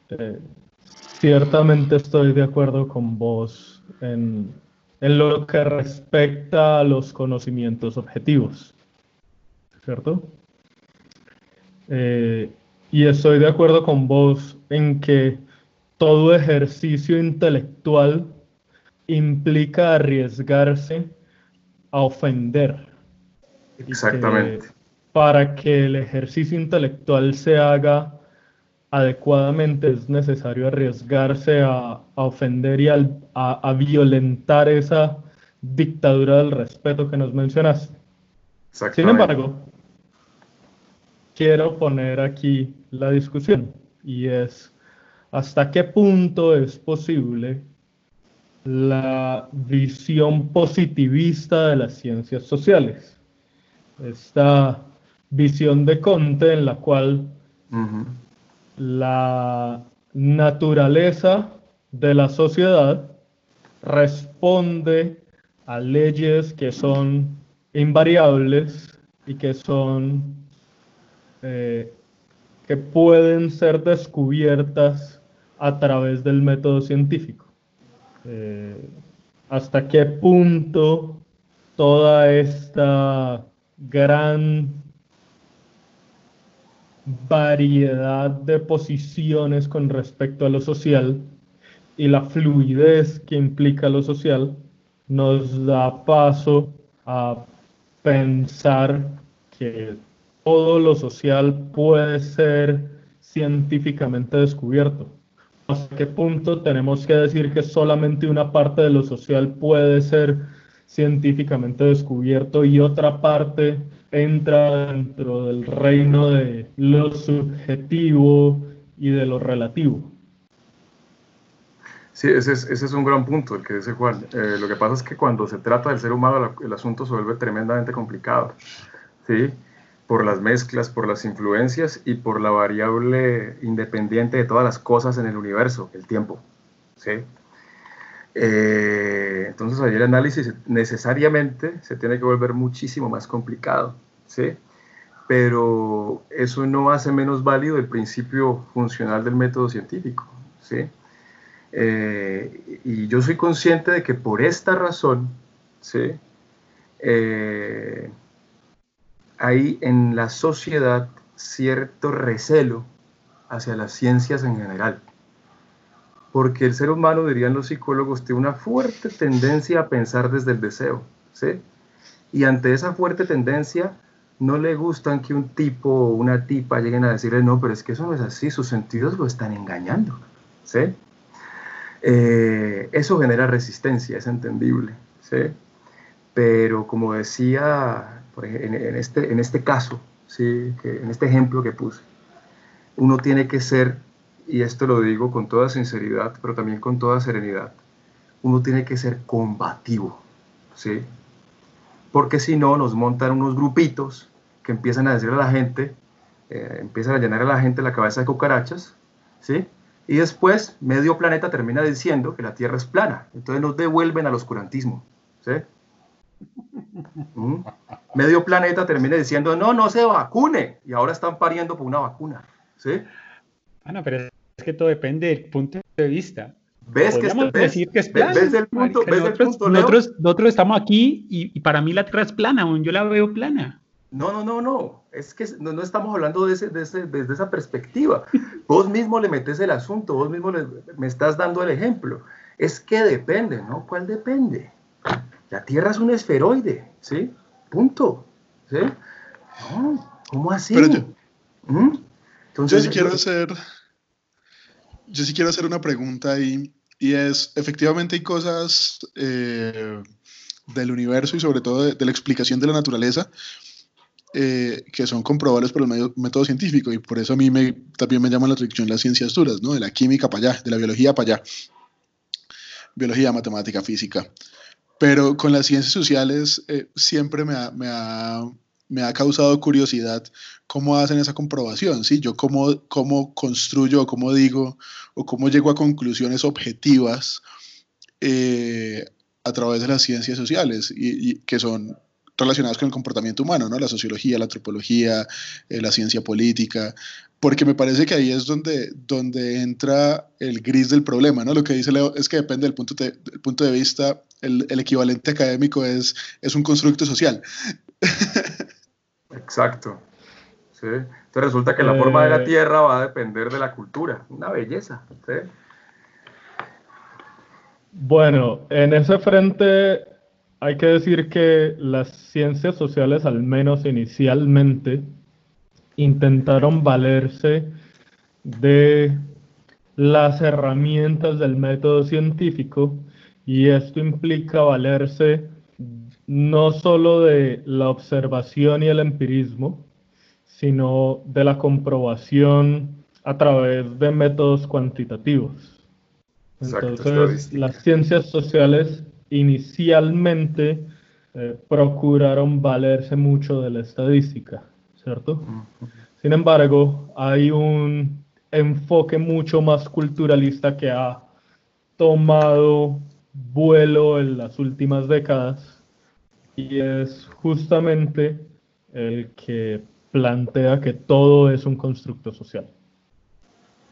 eh, ciertamente estoy de acuerdo con vos en, en lo que respecta a los conocimientos objetivos, ¿cierto? Eh, y estoy de acuerdo con vos en que todo ejercicio intelectual implica arriesgarse a ofender. Exactamente. para que el ejercicio intelectual se haga adecuadamente es necesario arriesgarse a, ofender y a, violentar esa dictadura del respeto que nos mencionaste. Sin embargo, quiero poner aquí la discusión y es hasta qué punto es posible la visión positivista de las ciencias sociales. Esta visión de Conte en la cual la naturaleza de la sociedad responde a leyes que son invariables y que son eh, que pueden ser descubiertas a través del método científico. Eh, hasta qué punto toda esta gran variedad de posiciones con respecto a lo social y la fluidez que implica lo social nos da paso a pensar que todo lo social puede ser científicamente descubierto. ¿Hasta qué punto tenemos que decir que solamente una parte de lo social puede ser científicamente descubierto y otra parte entra dentro del reino de lo subjetivo y de lo relativo. Sí, ese es, un gran punto el que dice Juan. Eh, lo que pasa es que cuando se trata del ser humano el asunto se vuelve tremendamente complicado, ¿sí? Por las mezclas, por las influencias y por la variable independiente de todas las cosas en el universo, el tiempo, ¿sí? Eh, entonces ahí el análisis necesariamente se tiene que volver muchísimo más complicado, ¿sí? Pero eso no hace menos válido el principio funcional del método científico, ¿sí? Eh, y yo soy consciente de que por esta razón, ¿sí? Eh, hay en la sociedad cierto recelo hacia las ciencias en general porque el ser humano, dirían los psicólogos, tiene una fuerte tendencia a pensar desde el deseo, ¿sí? Y ante esa fuerte tendencia, no le gustan que un tipo o una tipa lleguen a decirle, no, pero es que eso no es así, sus sentidos lo están engañando, ¿sí? Eh, eso genera resistencia, es entendible, ¿sí? Pero como decía en, este, en este caso, ¿sí? en este ejemplo que puse, uno tiene que ser y esto lo digo con toda sinceridad, pero también con toda serenidad, uno tiene que ser combativo, ¿sí? Porque si no, nos montan unos grupitos que empiezan a decir a la gente, eh, empiezan a llenar a la gente la cabeza de cucarachas, ¿sí? Y después medio planeta termina diciendo que la Tierra es plana. Entonces nos devuelven al oscurantismo, ¿sí? ¿Mm? Medio planeta termina diciendo, no, no se vacune. Y ahora están pariendo por una vacuna, ¿sí? Bueno, pero es que todo depende del punto de vista. ¿Ves que, es, decir que es plana? ¿Ves el punto? ¿ves nosotros, el punto nosotros, nosotros, estamos aquí y, y, para mí la Tierra es plana, yo la veo plana. No, no, no, no. Es que no, no estamos hablando de ese, de ese, desde esa perspectiva. Vos mismo le metes el asunto, vos mismo le, me estás dando el ejemplo. Es que depende, ¿no? ¿Cuál depende? La Tierra es un esferoide, ¿sí? Punto. ¿Sí? No, ¿Cómo así? Pero yo, ¿Mm? Entonces, yo sí quiero hacer yo sí quiero hacer una pregunta ahí, y es, efectivamente hay cosas eh, del universo y sobre todo de, la explicación de la naturaleza eh, que son comprobables por el medio, método científico, y por eso a mí me, también me llama la atención las ciencias duras, ¿no? de la química para allá, de la biología para allá, biología, matemática, física. Pero con las ciencias sociales eh, siempre me me ha me ha causado curiosidad cómo hacen esa comprobación, ¿sí? Yo cómo, cómo construyo, cómo digo, o cómo llego a conclusiones objetivas eh, a través de las ciencias sociales, y, que son relacionadas con el comportamiento humano, ¿no? La sociología, la antropología, eh, la ciencia política, porque me parece que ahí es donde, donde entra el gris del problema, ¿no? Lo que dice Leo es que depende del punto de, punto de vista, el, el, equivalente académico es, es un constructo social. Exacto. ¿sí? Entonces resulta que la forma de la eh. Tierra va a depender de la cultura. Una belleza. ¿sí? Bueno, en ese frente hay que decir que las ciencias sociales, al menos inicialmente, intentaron valerse de las herramientas del método científico y esto implica valerse no solo de la observación y el empirismo, sino de la comprobación a través de métodos cuantitativos. Entonces, las ciencias sociales inicialmente eh, procuraron valerse mucho de la estadística, ¿cierto? Sin embargo, hay un enfoque mucho más culturalista que ha tomado vuelo en las últimas décadas y es justamente el que plantea que todo es un constructo social.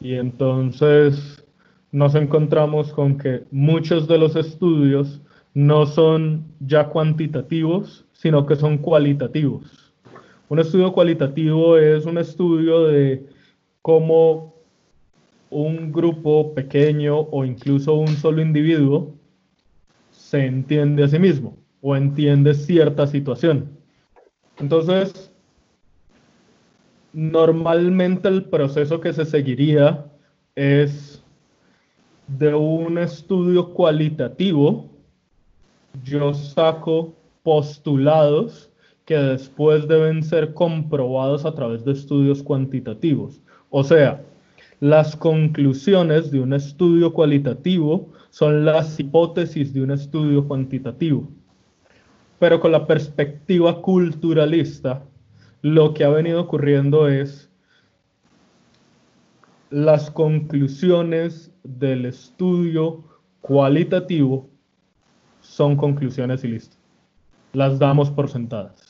Y entonces nos encontramos con que muchos de los estudios no son ya cuantitativos, sino que son cualitativos. Un estudio cualitativo es un estudio de cómo un grupo pequeño o incluso un solo individuo se entiende a sí mismo o entiende cierta situación. Entonces, normalmente el proceso que se seguiría es de un estudio cualitativo, yo saco postulados que después deben ser comprobados a través de estudios cuantitativos. O sea, las conclusiones de un estudio cualitativo son las hipótesis de un estudio cuantitativo. Pero con la perspectiva culturalista, lo que ha venido ocurriendo es las conclusiones del estudio cualitativo son conclusiones y listo. Las damos por sentadas.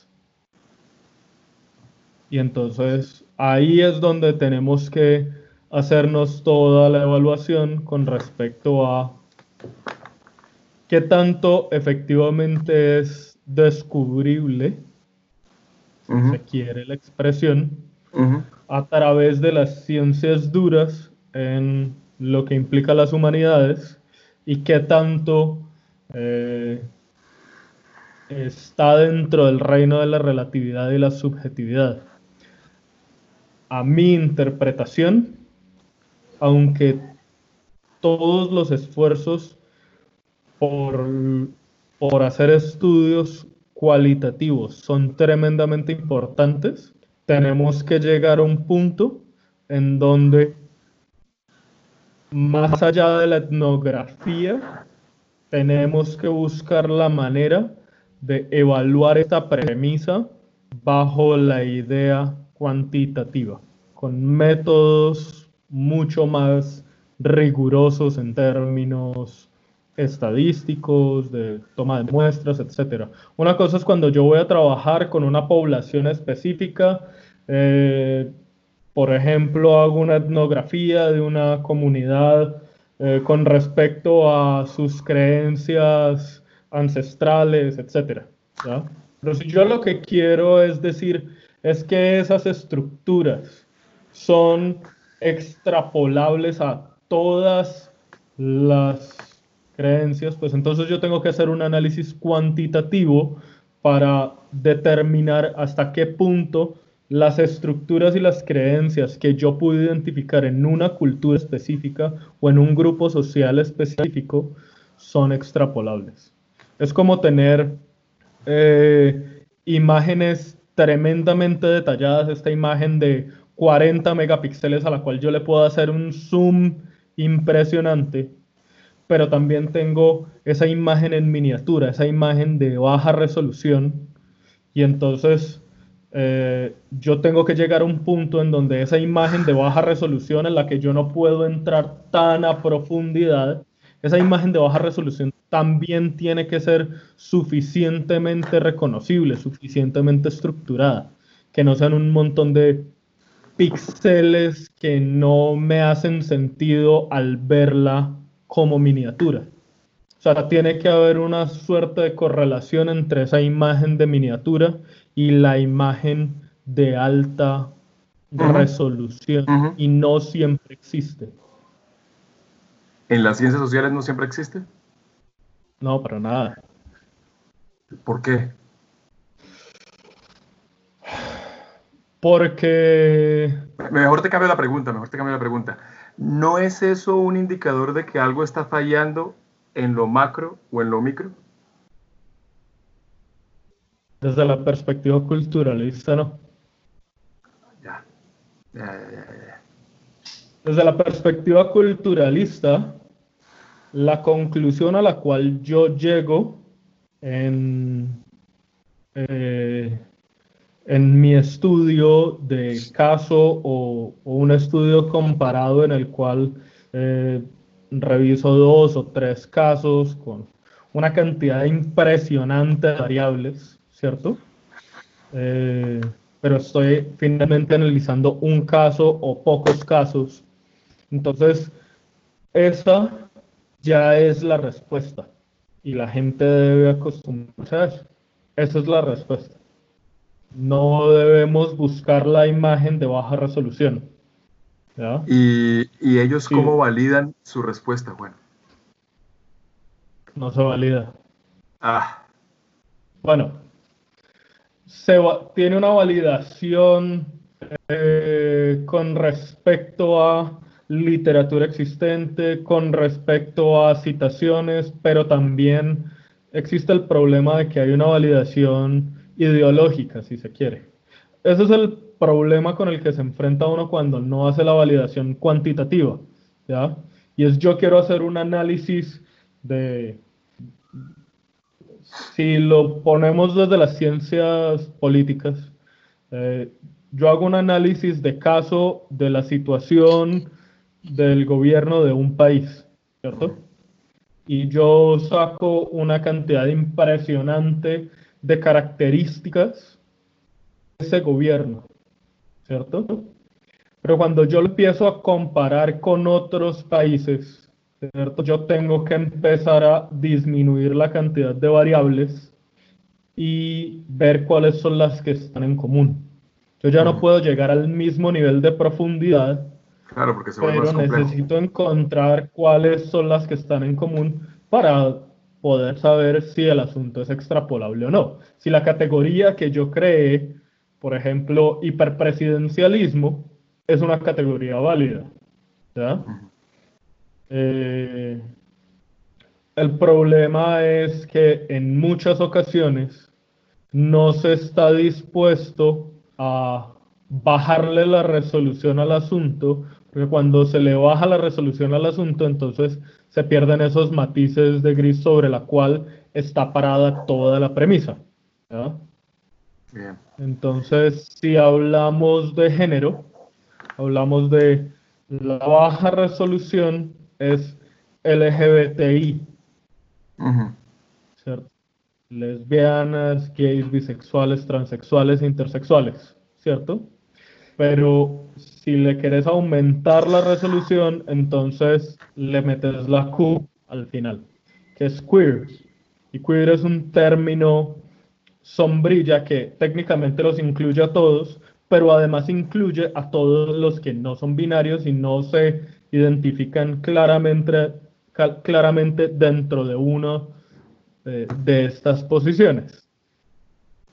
Y entonces ahí es donde tenemos que hacernos toda la evaluación con respecto a qué tanto efectivamente es descubrible, si se quiere la expresión, a través de las ciencias duras en lo que implica las humanidades y qué tanto eh, está dentro del reino de la relatividad y la subjetividad. A mi interpretación, aunque todos los esfuerzos por, por hacer estudios cualitativos son tremendamente importantes, tenemos que llegar a un punto en donde más allá de la etnografía, tenemos que buscar la manera de evaluar esta premisa bajo la idea cuantitativa, con métodos mucho más rigurosos en términos estadísticos, de toma de muestras, etc. Una cosa es cuando yo voy a trabajar con una población específica, eh, por ejemplo, hago una etnografía de una comunidad eh, con respecto a sus creencias ancestrales, etc. Pero si yo lo que quiero es decir, es que esas estructuras son extrapolables a todas las creencias, pues entonces yo tengo que hacer un análisis cuantitativo para determinar hasta qué punto las estructuras y las creencias que yo pude identificar en una cultura específica o en un grupo social específico son extrapolables. Es como tener eh, imágenes tremendamente detalladas, esta imagen de 40 megapíxeles a la cual yo le puedo hacer un zoom impresionante, pero también tengo esa imagen en miniatura, esa imagen de baja resolución, y entonces eh, yo tengo que llegar a un punto en donde esa imagen de baja resolución en la que yo no puedo entrar tan a profundidad, esa imagen de baja resolución también tiene que ser suficientemente reconocible, suficientemente estructurada, que no sean un montón de píxeles que no me hacen sentido al verla como miniatura. O sea, tiene que haber una suerte de correlación entre esa imagen de miniatura y la imagen de alta resolución y no siempre existe. ¿En las ciencias sociales no siempre existe? No, para nada. ¿Por qué? Porque... Mejor te cambio la pregunta, mejor te cambio la pregunta. ¿No es eso un indicador de que algo está fallando en lo macro o en lo micro? Desde la perspectiva culturalista, ¿no? Ya. Ya, ya, ya, Desde la perspectiva culturalista, la conclusión a la cual yo llego en, eh, en mi estudio de caso o, un estudio comparado en el cual eh, reviso dos o tres casos con una cantidad impresionante de variables, ¿cierto? Eh, pero estoy finalmente analizando un caso o pocos casos. Entonces, esa ya es la respuesta y la gente debe acostumbrarse a eso. Esa es la respuesta. No debemos buscar la imagen de baja resolución. ¿Y, ellos cómo validan su respuesta, Juan? No se valida. Ah. Bueno, se tiene una validación eh, con respecto a literatura existente, con respecto a citaciones, pero también existe el problema de que hay una validación ideológica, si se quiere. Ese es el problema con el que se enfrenta uno cuando no hace la validación cuantitativa, ¿ya? Y es yo quiero hacer un análisis de, si lo ponemos desde las ciencias políticas, eh, yo hago un análisis de caso de la situación del gobierno de un país, ¿cierto? Y yo saco una cantidad impresionante de características de ese gobierno, ¿cierto? Pero cuando yo empiezo a comparar con otros países, ¿cierto? Yo tengo que empezar a disminuir la cantidad de variables y ver cuáles son las que están en común. Yo ya no puedo llegar al mismo nivel de profundidad Claro, porque se Pero necesito encontrar cuáles son las que están en común para poder saber si el asunto es extrapolable o no. Si la categoría que yo creé, por ejemplo, hiperpresidencialismo, es una categoría válida. Eh, el problema es que en muchas ocasiones no se está dispuesto a bajarle la resolución al asunto porque cuando se le baja la resolución al asunto, entonces se pierden esos matices de gris sobre la cual está parada toda la premisa. Entonces, si hablamos de género, hablamos de la baja resolución es LGBTI. Lesbianas, gays, bisexuales, transexuales, intersexuales, ¿cierto? Pero si le quieres aumentar la resolución, entonces le metes la Q al final, que es queer. Y queer es un término sombrilla que técnicamente los incluye a todos, pero además incluye a todos los que no son binarios y no se identifican claramente, claramente dentro de una de, de estas posiciones.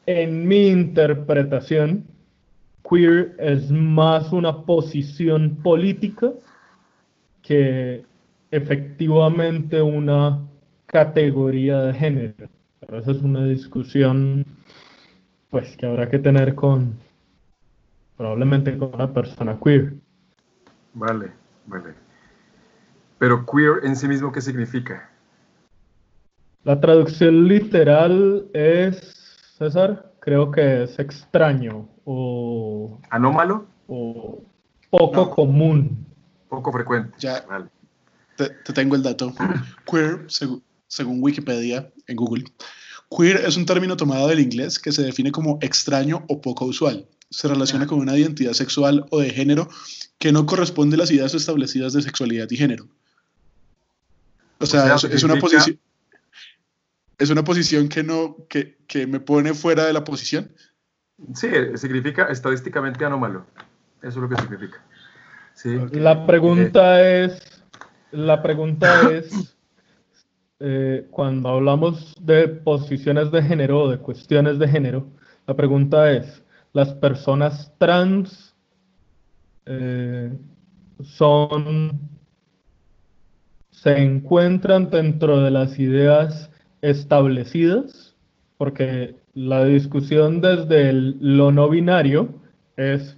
En mi interpretación, queer es más una posición política que efectivamente una categoría de género. Pero esa es una discusión pues que habrá que tener con probablemente con una persona queer. Vale, vale. Pero queer en sí mismo, ¿qué significa? La traducción literal es, César, creo que es extraño o... ¿Anómalo? O poco común. Poco frecuente. Ya, te, tengo el dato. Queer, según Wikipedia, en Google, queer es un término tomado del inglés que se define como extraño o poco usual. Se relaciona con una identidad sexual o de género que no corresponde a las ideas establecidas de sexualidad y género. O sea, es, una posición es una posición que no que, que, me pone fuera de la posición. Sí, significa estadísticamente anómalo. Eso es lo que significa. Sí. La pregunta eh, es, la pregunta *laughs* es, eh, cuando hablamos de posiciones de género o de cuestiones de género, la pregunta es, ¿las personas trans eh, son, se encuentran dentro de las ideas establecidas, porque la discusión desde lo no binario es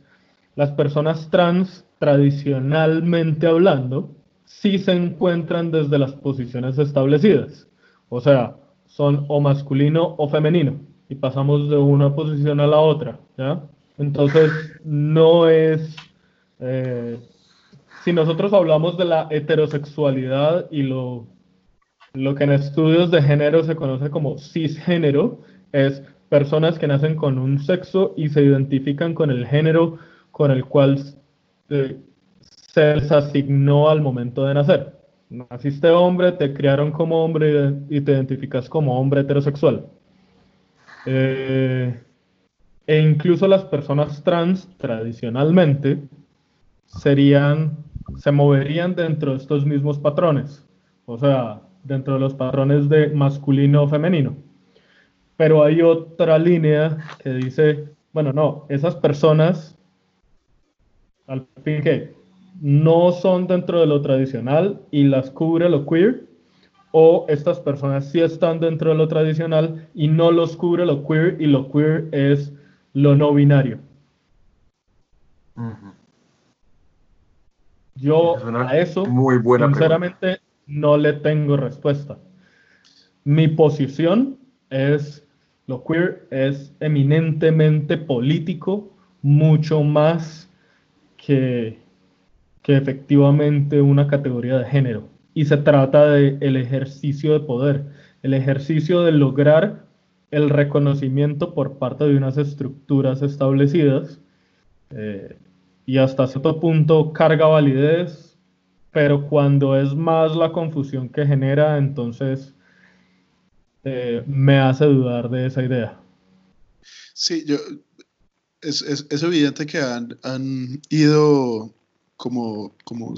las personas trans tradicionalmente hablando si se encuentran desde las posiciones establecidas. O sea, son o masculino o femenino y pasamos de una posición a la otra, ¿ya? Entonces, no es... Eh, si nosotros hablamos de la heterosexualidad y lo, lo que en estudios de género se conoce como cisgénero, es personas que nacen con un sexo y se identifican con el género con el cual eh, se les asignó al momento de nacer. Naciste hombre, te criaron como hombre y te identificas como hombre heterosexual. Eh, e incluso las personas trans tradicionalmente serían, se moverían dentro de estos mismos patrones, o sea, dentro de los patrones de masculino o femenino. Pero hay otra línea que dice, bueno, no, esas personas, al fin que no son dentro de lo tradicional y las cubre lo queer, o estas personas sí están dentro de lo tradicional y no los cubre lo queer y lo queer es lo no binario. Yo a eso, muy buena sinceramente, no le tengo respuesta. Mi posición es, lo queer es eminentemente político, mucho más que, efectivamente una categoría de género. Y se trata del el ejercicio de poder, el ejercicio de lograr el reconocimiento por parte de unas estructuras establecidas eh, y hasta cierto punto carga validez, pero cuando es más la confusión que genera, entonces eh, me hace dudar de esa idea. Sí, yo, es, es, es evidente que han, han, ido como, como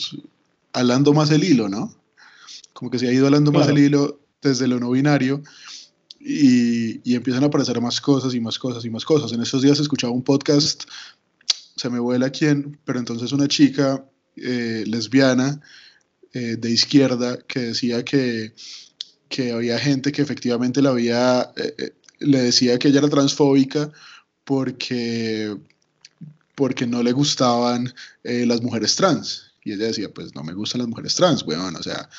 alando más el hilo, ¿no? Como que se ha ido alando claro. más el hilo desde lo no binario y, y, empiezan a aparecer más cosas y más cosas y más cosas. En estos días escuchaba un podcast, se me vuela quién, pero entonces una chica eh, lesbiana eh, de izquierda que decía que, que, había gente que efectivamente la había, eh, eh le decía que ella era transfóbica porque, porque no le gustaban eh, las mujeres trans. Y ella decía, pues no me gustan las mujeres trans, weón, o sea,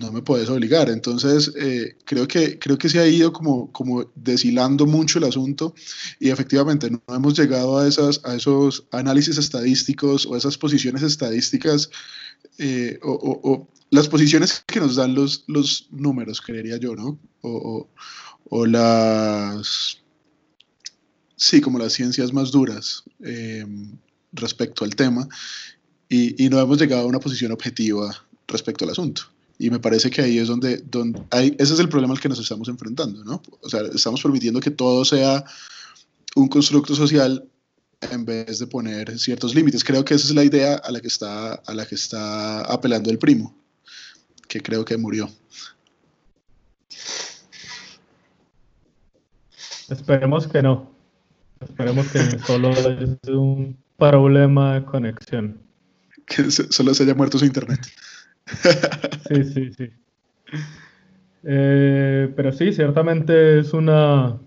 no me puedes obligar. Entonces, eh, creo, que, creo que se ha ido como, como deshilando mucho el asunto y efectivamente no hemos llegado a, esas, a esos análisis estadísticos o esas posiciones estadísticas eh, o, las posiciones que nos dan los, los números, creería yo, ¿no? O, o las... Sí, como las ciencias más duras eh, respecto al tema y, y no hemos llegado a una posición objetiva respecto al asunto. Y me parece que ahí es donde, donde hay, ese es el problema al que nos estamos enfrentando, ¿no? O sea, estamos permitiendo que todo sea un constructo social en vez de poner ciertos límites. Creo que esa es la idea a la que está, a la que está apelando el primo, que creo que murió. Esperemos que no. Esperemos que solo es un problema de conexión. *laughs* Que solo se haya muerto su internet. Sí, sí, sí. Eh, pero sí, ciertamente es una,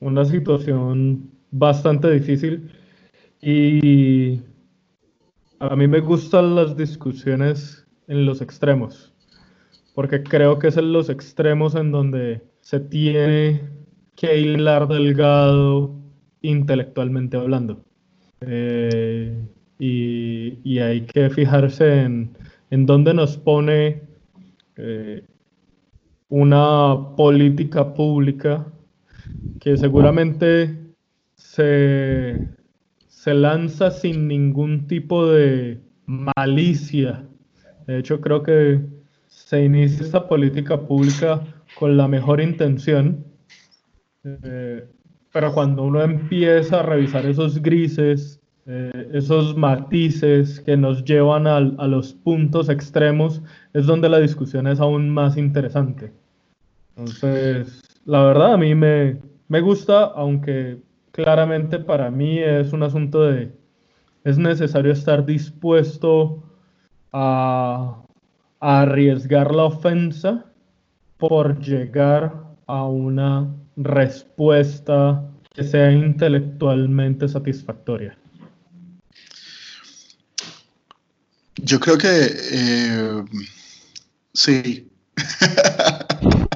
una situación bastante difícil y a mí me gustan las discusiones en los extremos, porque creo que es en los extremos en donde se tiene que hilar delgado intelectualmente hablando. Eh, y, y hay que fijarse en en dónde nos pone eh, una política pública que seguramente se, se, lanza sin ningún tipo de malicia. De hecho, creo que se inicia esta política pública con la mejor intención, eh, pero cuando uno empieza a revisar esos grises, eh, esos matices que nos llevan a, a, los puntos extremos, es donde la discusión es aún más interesante. Entonces, la verdad a mí me, me gusta, aunque claramente para mí es un asunto de, es necesario estar dispuesto a, a arriesgar la ofensa por llegar a una respuesta que sea intelectualmente satisfactoria. Yo creo que eh, sí. *laughs*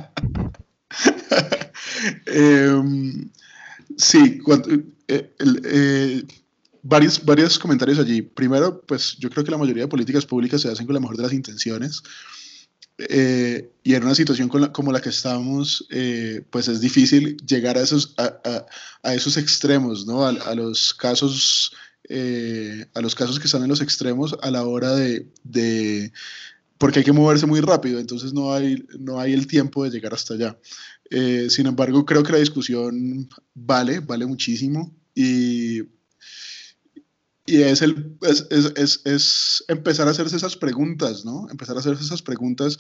eh, Sí, eh, eh, varios, varios comentarios allí. Primero, pues yo creo que la mayoría de políticas públicas se hacen con la mejor de las intenciones. Y en una situación como la que estamos, pues es difícil llegar a esos, a, esos extremos, ¿no? A, los casos, a los casos que están en los extremos a la hora de, de, porque hay que moverse muy rápido, entonces no hay, no hay el tiempo de llegar hasta allá. Eh, sin embargo, creo que la discusión vale, vale muchísimo y, y es, el, es, es, es, empezar a hacerse esas preguntas, ¿no? Empezar a hacerse esas preguntas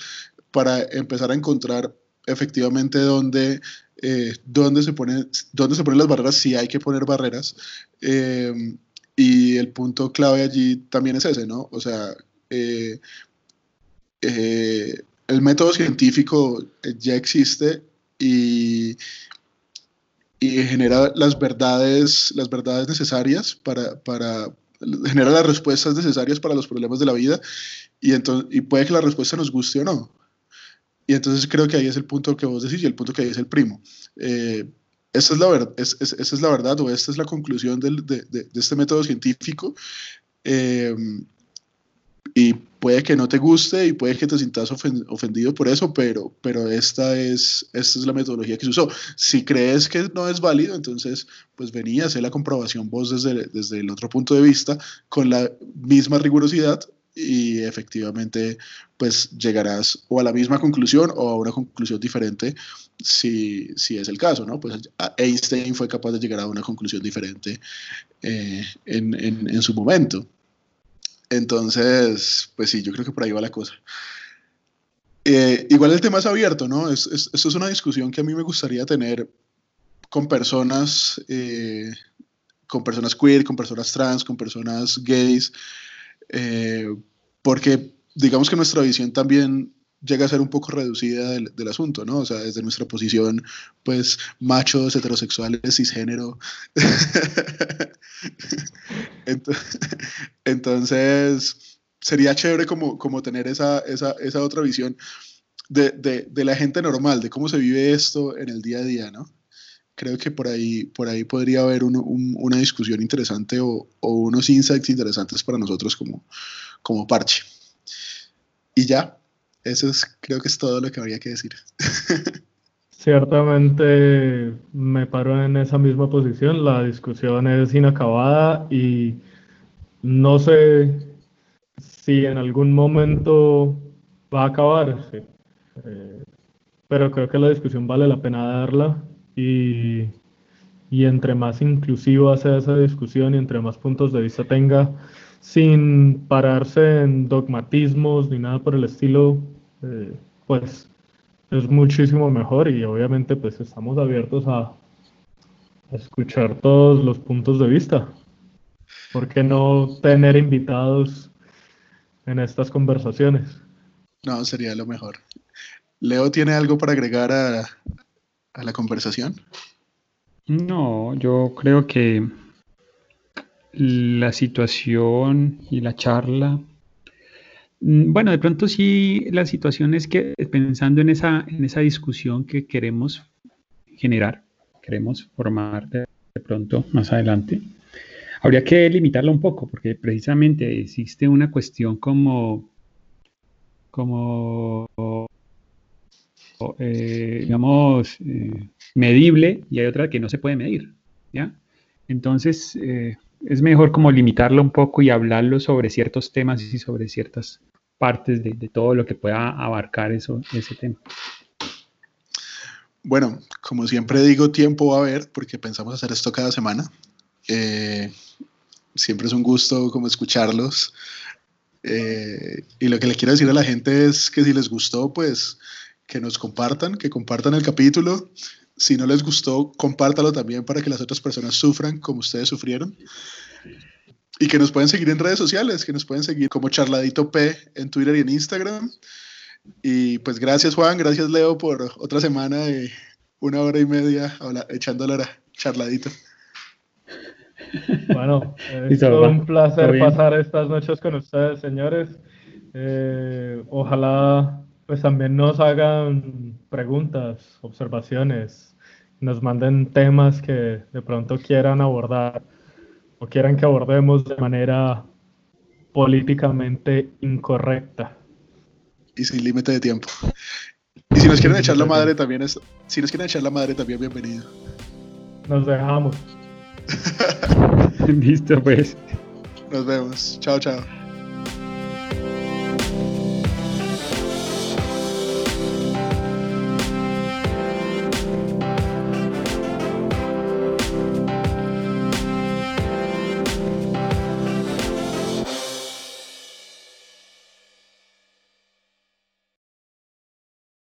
para empezar a encontrar efectivamente dónde, eh, dónde, se, pone, dónde se ponen las barreras, si hay que poner barreras. Eh, y el punto clave allí también es ese, ¿no? O sea, eh, el método científico ya existe y, y, genera las verdades, las verdades necesarias para, para genera las respuestas necesarias para los problemas de la vida y, entonces, y puede que la respuesta nos guste o no. Y entonces creo que ahí es el punto que vos decís y el punto que ahí es el primo. Eh, esa es, la verdad, es, es, esa es la verdad o esta es la conclusión del, de, de, este método científico. Eh, y puede que no te guste y puede que te sientas ofendido por eso, pero, pero esta, es, esta es la metodología que se usó. Si crees que no es válido, entonces pues venía a hacer la comprobación vos desde, desde el otro punto de vista con la misma rigurosidad y efectivamente pues llegarás o a la misma conclusión o a una conclusión diferente si, si es el caso, ¿no? Pues Einstein fue capaz de llegar a una conclusión diferente eh, en, en, en su momento. Entonces, pues sí, yo creo que por ahí va la cosa. Eh, igual el tema es abierto, ¿no? Es, es, esto es una discusión que a mí me gustaría tener con personas, eh, con personas queer, con personas trans, con personas gays, eh, porque digamos que nuestra visión también llega a ser un poco reducida del, asunto, ¿no? O sea, desde nuestra posición, pues, machos, heterosexuales, cisgénero. *laughs* Entonces, sería chévere como, como tener esa, esa, esa otra visión de, de, la gente normal, de cómo se vive esto en el día a día, ¿no? Creo que por ahí, por ahí podría haber un, un, una discusión interesante o, unos insights interesantes para nosotros como, como parche. Y ya, eso es, creo que es todo lo que habría que decir. *laughs* Ciertamente me paro en esa misma posición, la discusión es inacabada y no sé si en algún momento va a acabar, sí. eh, pero creo que la discusión vale la pena darla y, y entre más inclusiva sea esa discusión y entre más puntos de vista tenga, sin pararse en dogmatismos ni nada por el estilo, eh, pues es muchísimo mejor y obviamente pues estamos abiertos a, a escuchar todos los puntos de vista. ¿Por qué no tener invitados en estas conversaciones? No, sería lo mejor. Leo, ¿tiene algo para agregar a, a la conversación? No, yo creo que la situación y la charla Mm, bueno, de pronto sí, la situación es que pensando en esa, en esa discusión que queremos generar, queremos formar de, pronto más adelante, habría que limitarla un poco, porque precisamente existe una cuestión como, como eh, digamos, eh, medible y hay otra que no se puede medir, ¿ya? Entonces, eh, es mejor como limitarlo un poco y hablarlo sobre ciertos temas y sobre ciertas partes de, de, todo lo que pueda abarcar eso, ese tema. Bueno, como siempre digo, tiempo va a haber porque pensamos hacer esto cada semana. Eh, siempre es un gusto como escucharlos. Eh, y lo que le quiero decir a la gente es que si les gustó, pues que nos compartan, que compartan el capítulo. Si no les gustó, compártalo también para que las otras personas sufran como ustedes sufrieron. Y que nos pueden seguir en redes sociales, que nos pueden seguir como Charladito P en Twitter y en Instagram. Y pues gracias Juan, gracias Leo por otra semana de una hora y media habla, echando la hora, charladito. Bueno, *laughs* es todo un placer pasar estas noches con ustedes, señores. Eh, ojalá pues también nos hagan preguntas, observaciones, nos manden temas que de pronto quieran abordar o quieran que abordemos de manera políticamente incorrecta. Y sin límite de tiempo. Y si nos quieren echar la madre también es, si nos quieren echar la madre también bienvenido. Nos dejamos. *laughs* *laughs* Listo, pues. Nos vemos. Chao, chao.